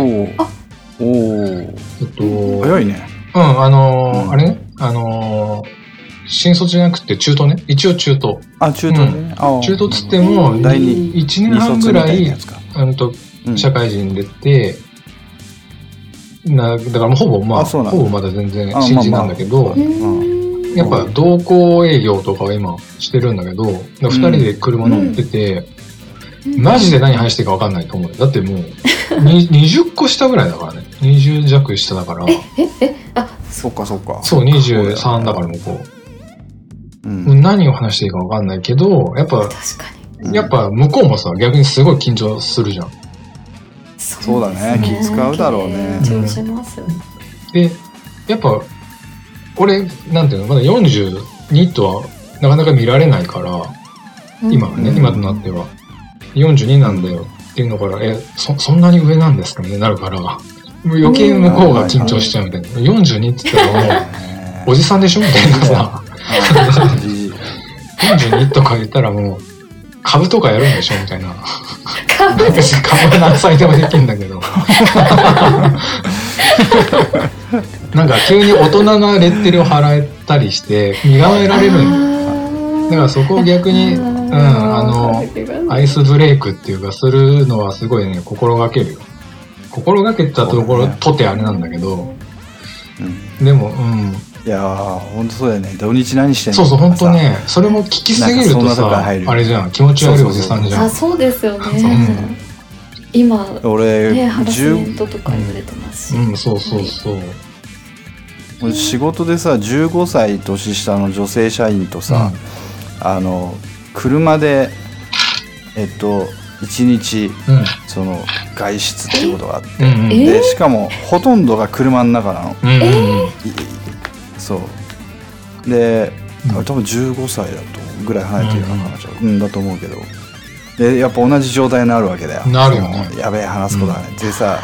おおえっと、早いね。うん、あのーうん。あれね、あのー新卒じゃなくて中途ね？一応中途。あ中途ね、あ中途っつっても、うん。第二。1年半ぐらいうんと、うん社会人出て、な、だからもうほぼまあ、あそうなんだ。ほぼまだ全然あ新人なんだけど、やっぱ同行営業とかは今してるんだけど、だから二人で車乗ってて、マジで何話していいか分かんないと思うよ。だってもう、[laughs] に20個下ぐらいだからね。20弱下だから。ええあ。そっかそっか。そう、23だから向こう。う。もうん何を話していいか分かんないけど、やっぱ、確かに。やっぱ向こうもさ、逆にすごい緊張するじゃん。そうだね。気使うだろうね。緊張しますよねで、やっぱ、俺、なんていうの、まだ42とはなかなか見られないから、今はね、うん。今となっては。42なんだよっていうのから、え、そ、そんなに上なんですかみたいになるから、もう余計向こうが緊張しちゃうみたいな。42って言ったらもう、[laughs] おじさんでしょ？みたいなさ、[laughs] あじじい42とか言ったらもう、株とかやるんでしょみたいな。株別に株は何歳でもできるんだけど。[laughs] なんか急に大人なレッテルを払えたりして、身構えられるんだからそこを逆に、うん、あの、アイスブレイクっていうか、するのはすごいね、心がけるよ。心がけたところ、とてあれなんだけど、うんでも、うん。いやーほんとそうだよね土日何してんの？そうそう、本当ね、それも聞きすぎるとさ、あれじゃん、気持ち悪いおじさんじゃん。あそうですよね今俺、ねハラスメン10トとか言われてますし、うん、そうそうそう。俺仕事でさ15歳年下の女性社員とさ、あの車でえっと1日うん。その外出ってことがあって、うん。うん。えでしかもほとんどが車の中なのうん。そう。で、うん。多分15歳だとぐらい離れてるような彼女うん。だと思うけど。でやっぱ同じ状態になるわけだよ。なるよね。やべえ話すことがね、でさ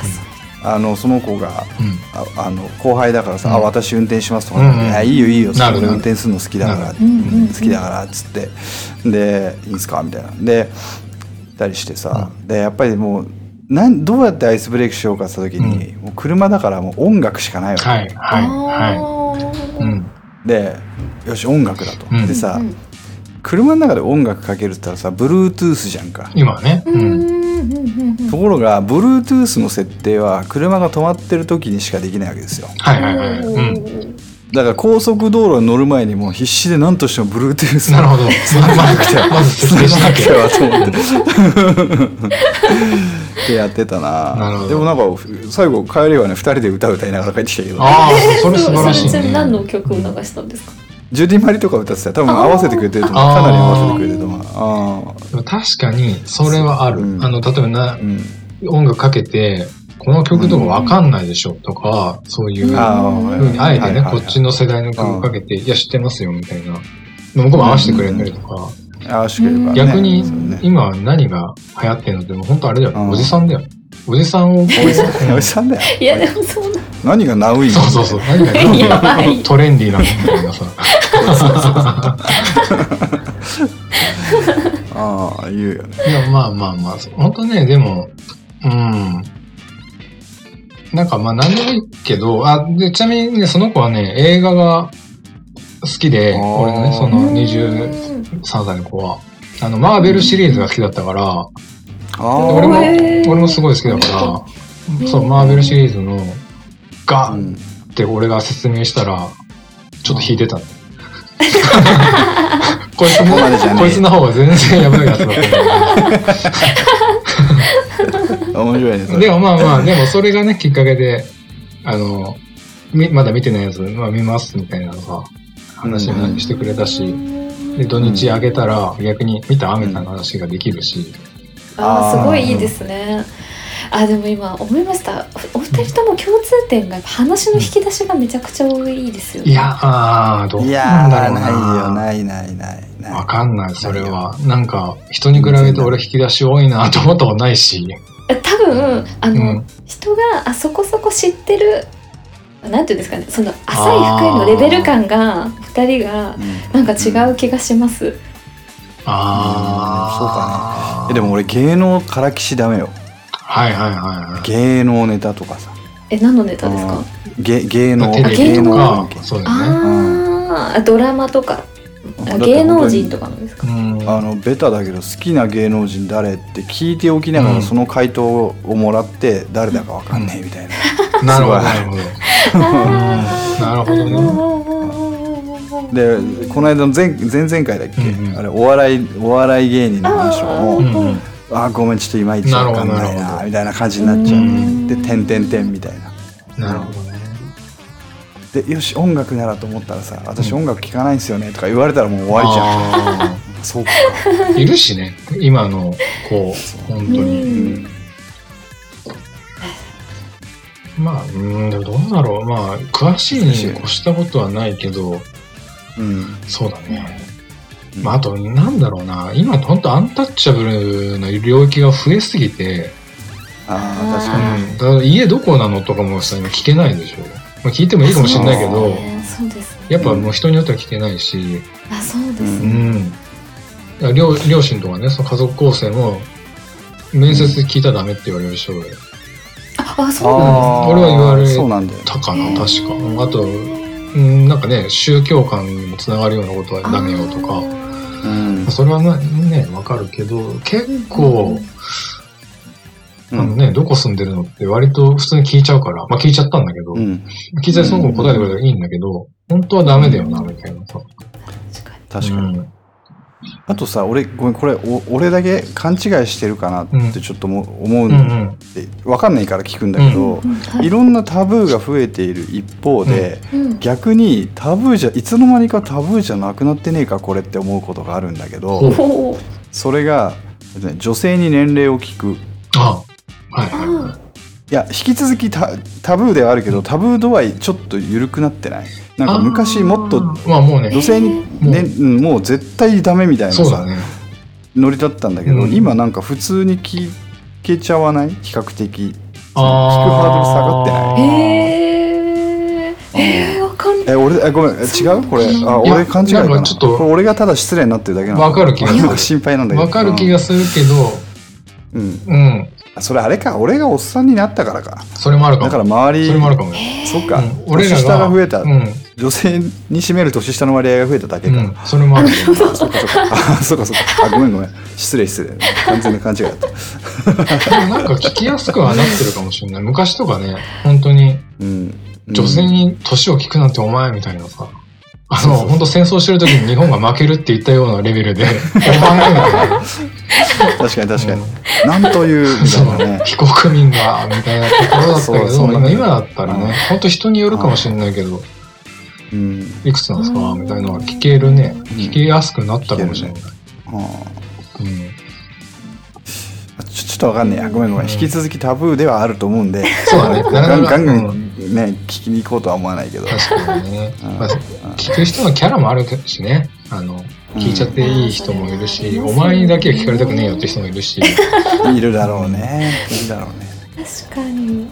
あのその子がうん。ああの後輩だからさ「うん。あ私運転します」とか、うんうん。いやいいよいいよなる俺運転するの好きだから、好きだから」っつって。で「いいんすか?」みたいな。でたりしてさ、でやっぱりもうなんどうやってアイスブレイクしようかって言った時に、もう車だからもう音楽しかないわけ、はい。はい。はあい。ーうん。でよし音楽だと、うんでさ、うん車の中で音楽かけるって言ったらさ Bluetooth じゃんか、今はね。うん。うんうんうんうんところが Bluetooth の設定は車が止まってる時にしかできないわけですよはいはいはい。うん。だから高速道路に乗る前にもう必死で何としても Bluetooth なるほど。繋がなくてなきゃ。はと思ってってやってたな。なるほど。でもなんか最後帰りはね2人で歌歌いながら帰ってきたけどああ、それ素晴らしいそれちなみにね。何の曲を流したんですか？ジュディ・マリとか歌ってたよ多分合わせてくれてると思う。かなり合わせてくれてると思う。確かに、それはある。うん。あの、例えばなあ、うん。音楽かけて、この曲とかわかんないでしょとか、そういうふうに、あえてね、はいはいはいこっちの世代の曲かけて、いや、知ってますよ、みたいな。向こうも合わせてくれたりとか、合わせてくれるからね。逆に今何が流行ってるのって、もう本当あれだよ、うん。おじさんだよ。おじさんを、おじさんおじさんだよ。いやでもそうな何がナウインそうそうそう、何がやばい。トレンディーなのみたいなさ。ああ言うよね。いや、まあまあまあ、本当ね、でも、うん。なんかまあ何でもいいけど、あ、で、ちなみにね、その子はね、映画が好きで、俺のね、その23歳の子は、あの、マーベルシリーズが好きだったから、あ俺も、俺もすごい好きだから、そう、マーベルシリーズの、ガあ、うーん、って俺が説明したら、ちょっと引いてた。[laughs] の。こいつもこいつの方が全然やばいやつだった。[laughs] 面白いねそれ。でもまあまあ、でもそれがね、きっかけで、あの、みまだ見てないやつ、まあ見ますみたいなのさ、話にしてくれたし、で、土日あげたら逆に見たみたいな話ができるし、あーすごいいいですね。あでも今思いました。お二人とも共通点が話の引き出しがめちゃくちゃ多いですよね。いや、あーどうなんだろうーないよな。ないないないない。わかんない、それは。なんか、人に比べて俺引き出し多いなと思ったことないし。多分あの、うん。人があそこそこ知ってるなんていうんですかねその浅い深いのレベル感が二人がうんなんか違う気がします、ああ、えでも俺芸能からきしダメよ。はいはいはいはい。芸能ネタとかさ。え何のネタですか？うん。芸芸能芸能。関係、そう。ああドラマとか。芸能人とかのですか？うん。あのベタだけど好きな芸能人誰って聞いておきながうんらその回答をもらって誰だかわかんねえみたいな、なるほど、すごいなるほど。う [laughs] んなるほどね。でこの間の前前々回だっけ、うんうん。あれお笑いお笑い芸人の話うもんうん。あーごめんちょっといまいちわかんないなみたいな感じになっちゃう。うん。で「てんてんてん」みたいな。なるほどね。でよし音楽ならと思ったらさ私音楽聴かないんですよねとか言われたらもう終わりじゃん。ゃ [laughs] そうか。ん。いるしね、今の子、本当うに。まあ、うん、でもどうだろう。まあ、詳しいに越したことはないけど、うんそうだね。まあ、あと、なんだろうな。今本当アンタッチャブルな領域が増えすぎて、ああ確うかにん。だから家どこなのとかもさ、今聞けないでしょ。まあ、聞いてもいいかもしれないけど、ねそうですねやっぱもう人によっては聞けないし、あそうですううん両両親とかね、その家族構成も、面接で聞いたらダメって言われる人がいああそうなん俺は言われそうなんだ。よたかな、確か。うんあと、うん、なんかね、宗教観にもつながるようなことはダメよとか。うん。それはなね、わかるけど、結構、あのね、どこ住んでるのって割と普通に聞いちゃうから、まあ聞いちゃったんだけど、うん。聞いたらその子答えてくれたらいいんだけど、本当はダメだよな、みたいなさ。確かに。確かに、うんあとさ俺ごめんこれお俺だけ勘違いしてるかなってちょっとも思ううんん。で分かんないから聞くんだけど、うん。はい。いろんなタブーが増えている一方で、うん。逆にタブーじゃいつの間にかタブーじゃなくなってねえかこれって思うことがあるんだけどそれが女性に年齢を聞く。あいはい。いや引き続きタタブーではあるけどタブー度合いちょっと緩くなってない？なんか昔もっとあー。まあもうね。女性に、ねう。んもう絶対ダメみたいなさ、ね。ノリだったんだけど、うん。今なんか普通に聞けちゃわない？比較的。あ聞くハードル下がってない？へええー、わかんない。え俺えごめん。え違う？これ。あ俺勘違いかな？なんかちょっと。これ俺がただ失礼になってるだけなのわかる気がする。心配なんだけど。わかる気がするけどうん、うん。あそれあれか。俺がおっさんになったからか。それもあるかも。だから周りそれもあるかも。よそっか、うん。俺らが年下が増えた、うん女性に占める年下の割合が増えただけか、うんそれもあるけどそっかそっ [laughs] か。あそっかそっか。あごめんごめん。失礼失礼。完全な勘違いだった。[laughs] でもなんか聞きやすくはなってるかもしれない。昔とかね本当にうん。女性に年を聞くなんてお前みたいなさ。あの、本当戦争してる時に日本が負けるって言ったようなレベルで、お前みたいな。確かに確かに、うなんというみたそいうなね。非国民が、みたいなところだったけそうそう。今だったらうんね、本当人によるかもしれないけど、うん。いくつなんですかみたいなのが聞けるね。ん。聞きやすくなったかもしれない。ちょちょっとわかんねえや。ごめんごめん。うん。引き続きタブーではあると思うんで。そうだね。な [laughs] ガンガンガンうん。ね聞きに行こうとは思わないけど。確かにね。聞く人のキャラもあるしね。あの、聞いちゃっていい人もいるし、お前にだけは聞かれたくねえよって人もいるし。いるだろうね。いるだろうね。確かに。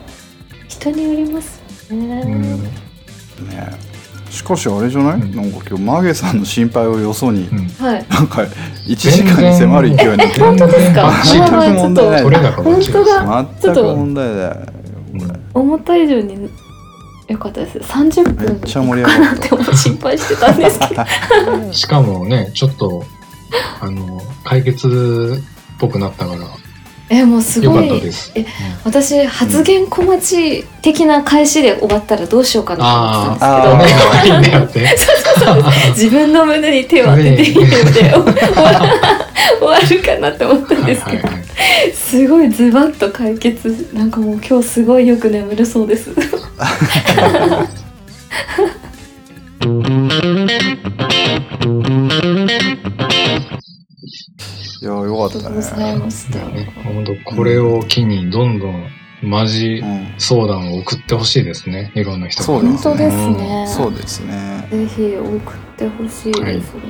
人によりますね、うん。ねしかしあれじゃない、うん。なんか今日マゲさんの心配をよそに、うん。はい。なんか1時間に迫る勢いに。なって本当ですか？[laughs] 全然まあまあちょっ問題ない本当だ。全く問題だようん思った以上に良かったです。30分めっちゃ盛り上がって心配してたんですけど。[laughs] しかもね、ちょっと、あの、解決っぽくなったから、えもうすごい。え私発言小待ち的な返しで終わったらどうしようかなと思ってあたんですけど。自分の胸に手を当てていいので終わるかなって思ったんはいですけど。すごいズバッと解決なんかもう今日すごいよく眠れそうですいやよかありったがとうございねました。ね本当これを機にどんどんマジうん。相談を送ってほしいですね。いろんな人そうです本当ですね。そうですね。ぜひ送ってほしいですね、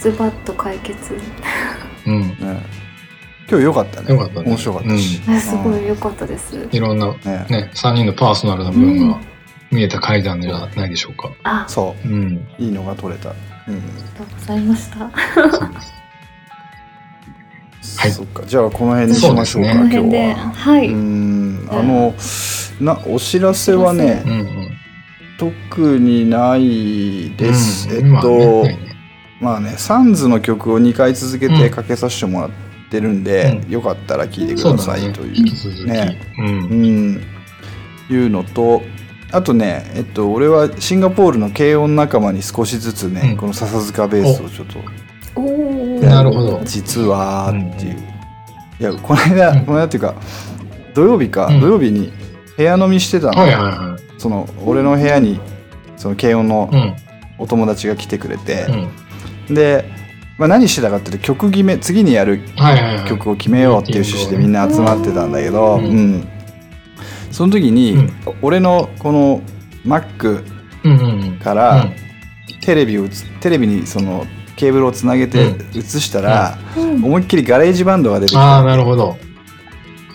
ズバッと解決。うん。ね。今日よかったね。よかったね。面白かったし、あすごい良かったです。いろんなね。ね、3人のパーソナルな部分が見えた回談じゃないでしょうか。あそう。ん。ういいのが取れた、うんありがとうございました。[laughs] はい。そっか。じゃあこの辺にしましょうかそうこの辺で今日は。はい、うん。あのなお知らせはねうんうん。特にないです、うん。えっと、まあね。まあねサンズの曲を2回続けうん。てかけさせてもらってるんで、うん。よかったら聴いてくださ。いという。ね。うん。うん、いうのとあとね、えっと、俺はシンガポールの軽音仲間に少しずつね、うん。この笹塚ベースをちょっとおおなるほど。実はっていう、いやこの間、うん。この間っていうか土曜日か、うん。土曜日に部屋飲みしてたの、はいはいはその俺の部屋にその軽音の。お友達が来てくれて。う、ん。で、まあ、何してたかっていうと曲決め次にやる。曲を決めようっていう趣旨でみんな集まってたんだけど、うん。うんその時に、うん。俺のこの Mac。からうん。テレビをつテレビにそのケーブルをつなげてうん。映したら、うん。思いっきりガレージバンドが出てきああ、たなるほど。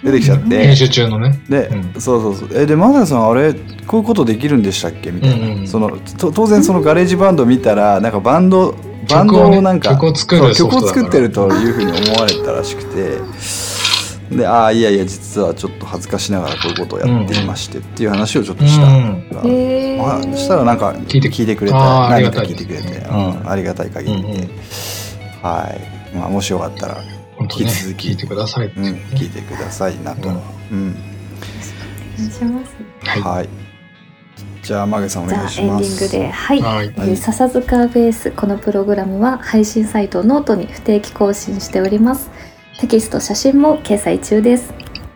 出てきちゃって、編集中のね。で、うん。そうそうそう。えでマダさんあれこういうことできるんでしたっけ？みたいな、うんうんそのと当然そのガレージバンド見たらなんかバンドバンド曲をなんか曲を作ってるというふうに思われたらしくてでああいやいや実はちょっと恥ずかしながらこういうことをやっていましてっていう話をちょっとした、うんらへあーしたらなんか聞いて聞いてくれてあーありがた。い何か聞いてくれて、ありがたい。限りで、うんうん。はい、まあ、もしよかったら、引き続き聞いてください。うん、聞いてくださいなと、うん。うん。お願いします。はい。はい。じゃあマゲさんおじゃあ願いしエンディンますグではい、はい。えー笹塚ベースこのプログラムは配信サイトノートに不定期更新しておりますテキスト写真も掲載中です。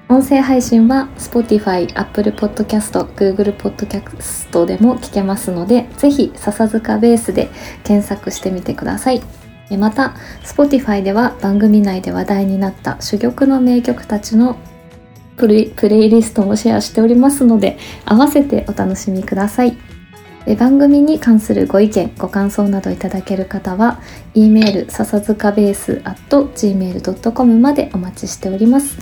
音声配信は Spotify、Apple Podcast、Google Podcast でも聞けますのでぜひ笹塚ベースで検索してみてください。また Spotify では番組内で話題になった珠玉の名曲たちのプレプレイリストもシェアしておりますので合わせてお楽しみください。え番組に関するご意見ご感想などいただける方は e メール笹塚ベース at gmail.com までお待ちしております。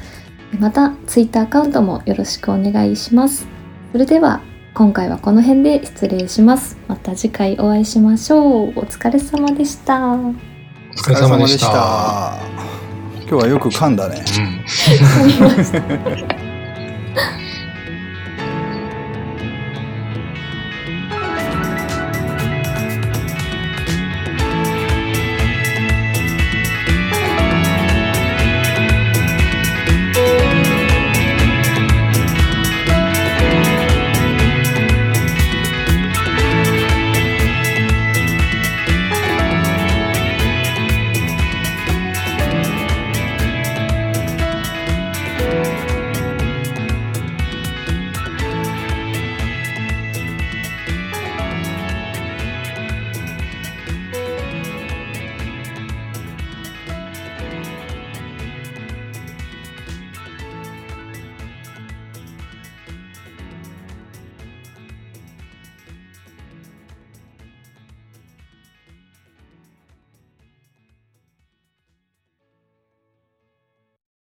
えまた Twitter アカウントもよろしくお願いします。それでは今回はこの辺で失礼します。また次回お会いしましょう。お疲れ様でした。お疲れ様でした。今日はよく噛んだね。うん。[laughs]